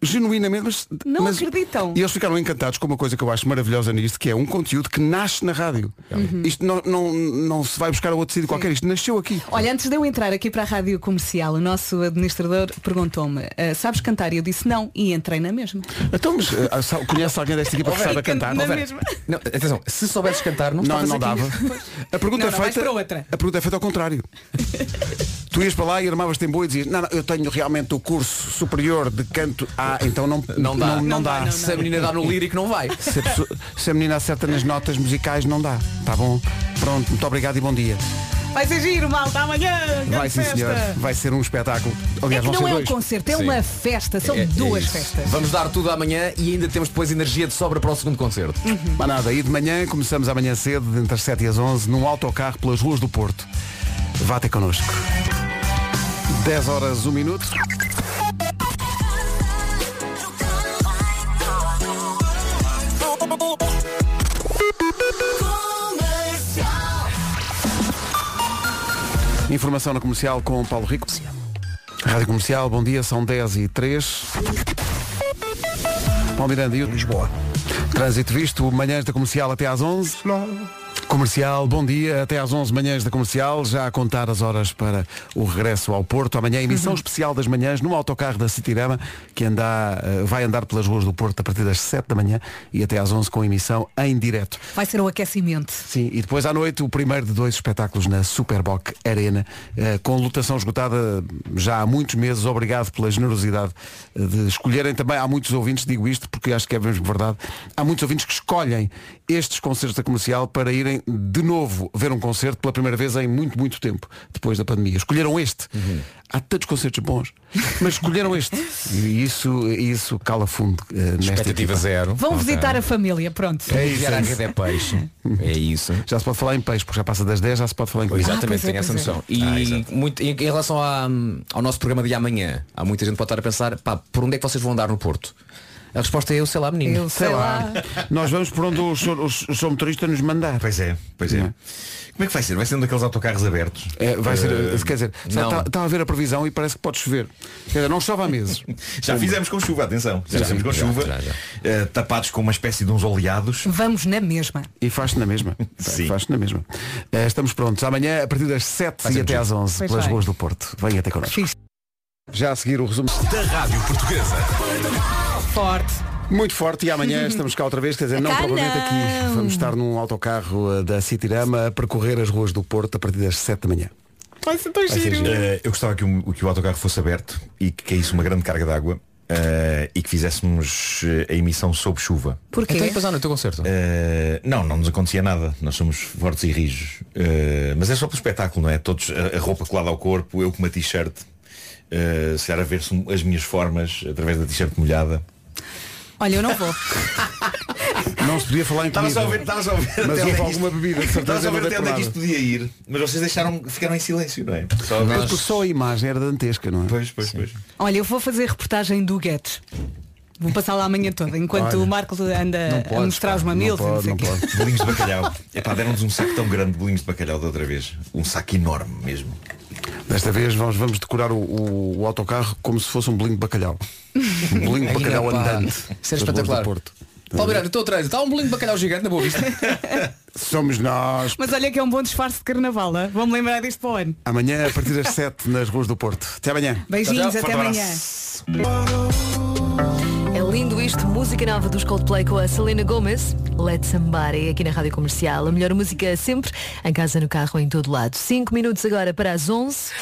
genuinamente. Mas, Não mas- acreditam. E eles ficaram encantados com uma coisa que eu acho maravilhosa nisto, que é um conteúdo que nasce na rádio. Uhum. Isto não, não, não se vai buscar a outro sítio qualquer. Isto nasceu aqui. Olha, antes de eu entrar aqui para a rádio comercial, o nosso administrador perguntou-me, "Ah, sabes cantar? E eu disse não e entrei na mesma. Então, mas sa- conhece alguém desta equipa que sabe cantar? na mesma. Não, atenção, se soubesses cantar, não, Não, não aqui. dava. A pergunta Não, é não, vais feita. A pergunta é feita ao contrário. tu ias para lá e armavas-te em boa e dizias, não, não, eu tenho realmente o curso superior de canto. Ah, então não, Não dá. Não, Não dá. dá, não Se a menina dá no lírico, não vai. Se, a pessoa- se a menina acerta nas notas musicais, não dá. Tá bom? Pronto, muito obrigado e bom dia. Vai ser giro, malta, amanhã! Vai sim, festa. senhor. Vai ser um espetáculo. É Aliás, que vão não é um dois. concerto, é Sim. uma festa, são É- é duas isso. festas. Vamos dar tudo amanhã e ainda temos depois energia de sobra para o segundo concerto. Mas nada, e de manhã começamos amanhã cedo, entre as 7 e as 11, num autocarro pelas ruas do Porto. Vá ter connosco. 10 horas, 1 minuto. Informação na comercial com Paulo Rico. Rádio Comercial, bom dia, são 10 e 3. Paulo Miranda e o Lisboa. Trânsito visto, manhãs da comercial até às 11. Comercial, bom dia, até às 11 manhãs da comercial, já a contar as horas para o regresso ao Porto. Amanhã, emissão especial das manhãs no autocarro da Citirama, que anda, eh, vai andar pelas ruas do Porto a partir das 7 da manhã e até às 11 com emissão em direto. Vai ser o aquecimento. Sim, e depois à noite o primeiro de dois espetáculos na Superboc Arena, eh, com lotação esgotada já há muitos meses. Obrigado pela generosidade eh, de escolherem também. Há muitos ouvintes, digo isto porque acho que é mesmo verdade. Há muitos ouvintes que escolhem estes concertos da comercial para irem de novo ver um concerto pela primeira vez em muito, muito tempo, depois da pandemia. Escolheram este. Há tantos concertos bons, mas escolheram este. E isso, isso cala fundo nesta Expectativa equipa. zero. Vão Ok. visitar a família, pronto. É isso, é a isso. rede é peixe. É isso. Já se pode falar em peixe, porque já passa das 10, já se pode falar em peixe. Exatamente, pois é, tenho essa é. noção. E muito, em, em relação à- ao nosso programa de amanhã, há muita gente que pode estar a pensar, pá, por onde é que vocês vão andar no Porto? A resposta é eu sei lá, menino. Eu sei lá. Nós vamos por onde o senhor, o senhor motorista nos mandar. Pois é, pois é. Não é? Como é que vai ser? Vai ser um daqueles autocarros abertos? É, vai ser, Eh, quer dizer, está, está a ver a previsão e parece que pode chover. Quer dizer, não chove há meses. Já fizemos com chuva, atenção. Já, Já, fizemos com já, chuva, já, já. eh, tapados com uma espécie de uns oleados. Vamos na mesma. E faz-se na mesma. Sim. Faz-se na mesma. Eh, estamos prontos. Amanhã, a partir das 7 Vai e até às 11, Pois pelas vai. ruas do Porto. Venha até connosco. Já a seguir o resumo. Da Rádio Portuguesa. Forte. Muito forte e amanhã estamos cá outra vez, quer dizer, não não. aqui. Vamos estar num autocarro eh, da Citirama a percorrer as ruas do Porto a partir das 7 da manhã. Vai ser tão ser giro. giro. Eh, eu gostava que o, que o autocarro fosse aberto e que caísse uma grande carga de água eh, e que fizéssemos eh, a emissão sob chuva. Porquê? Então e depois há no teu concerto. Eh, não, não nos acontecia nada. Nós somos fortes e rijos. Eh, mas é só pelo espetáculo, não é? Todos a, a roupa colada ao corpo, eu com uma t-shirt, eh, se calhar a ver-se as minhas formas através da t-shirt molhada. Olha, eu não vou. Não se podia falar em Estava comida. só a ver, estava só a ver Mas houve alguma bebida, de Estava certeza, só a ver não até onde é que isto podia ir. Mas vocês deixaram, ficaram em silêncio, não é? Só a ver. Porque só a imagem era dantesca, não é? Pois, pois, pois. Olha, eu vou fazer reportagem do Guedes. Vou passar lá amanhã toda, enquanto Olha, o Marco anda a mostrar os mamilos. e não sei o quê. Bolinhos de bacalhau. Epá, deram-nos um saco tão grande de bolinhos de bacalhau da outra vez. Um saco enorme mesmo. Desta vez vamos, vamos decorar o, o- o autocarro como se fosse um bolinho de bacalhau. Um bolinho de bacalhau andante. Isso é das ruas espetacular. Porto. Paulo Miranda, estou atrás. Está um bolinho de bacalhau gigante na boa vista. Somos nós. Mas olha que é um bom disfarce de carnaval, hein? vamos lembrar disto para o ano. Amanhã, a partir das 7 nas ruas do Porto. Até amanhã. Beijinhos, até amanhã. É lindo isto, música nova dos Coldplay com a Selena Gomez. Let Somebody aqui na Rádio Comercial. A melhor música sempre, em casa, no carro, em todo lado. 5 minutos agora para as 11.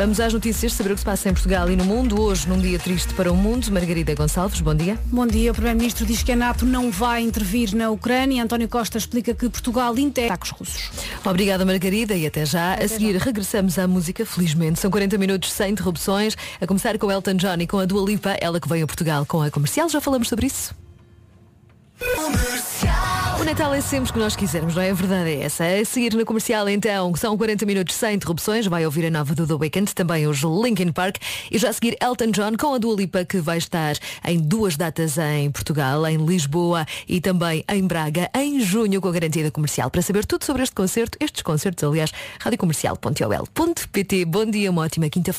Vamos às notícias, saber o que se passa em Portugal e no mundo. Hoje, num dia triste para o mundo. Margarida Gonçalves, bom dia. Bom dia. O Primeiro-Ministro diz que a NATO não vai intervir na Ucrânia. António Costa explica que Portugal integra ataques russos. Obrigada, Margarida, e até já. a seguir, regressamos à música, felizmente. São 40 minutos sem interrupções, a começar com Elton John e com a Dua Lipa, ela que veio a Portugal com a comercial. Já falamos sobre isso? O Natal é sempre que nós quisermos, não é? A verdade é essa. A seguir na comercial, então, são 40 minutos sem interrupções. Vai ouvir a nova do The Weeknd, também os Linkin Park. E já a seguir, Elton John com a Dua Lipa, que vai estar em duas datas em Portugal, em Lisboa e também em Braga, em junho, com a garantia da comercial. Para saber tudo sobre este concerto, estes concertos, aliás, radiocomercial.ol.pt. Bom dia, uma ótima quinta-feira.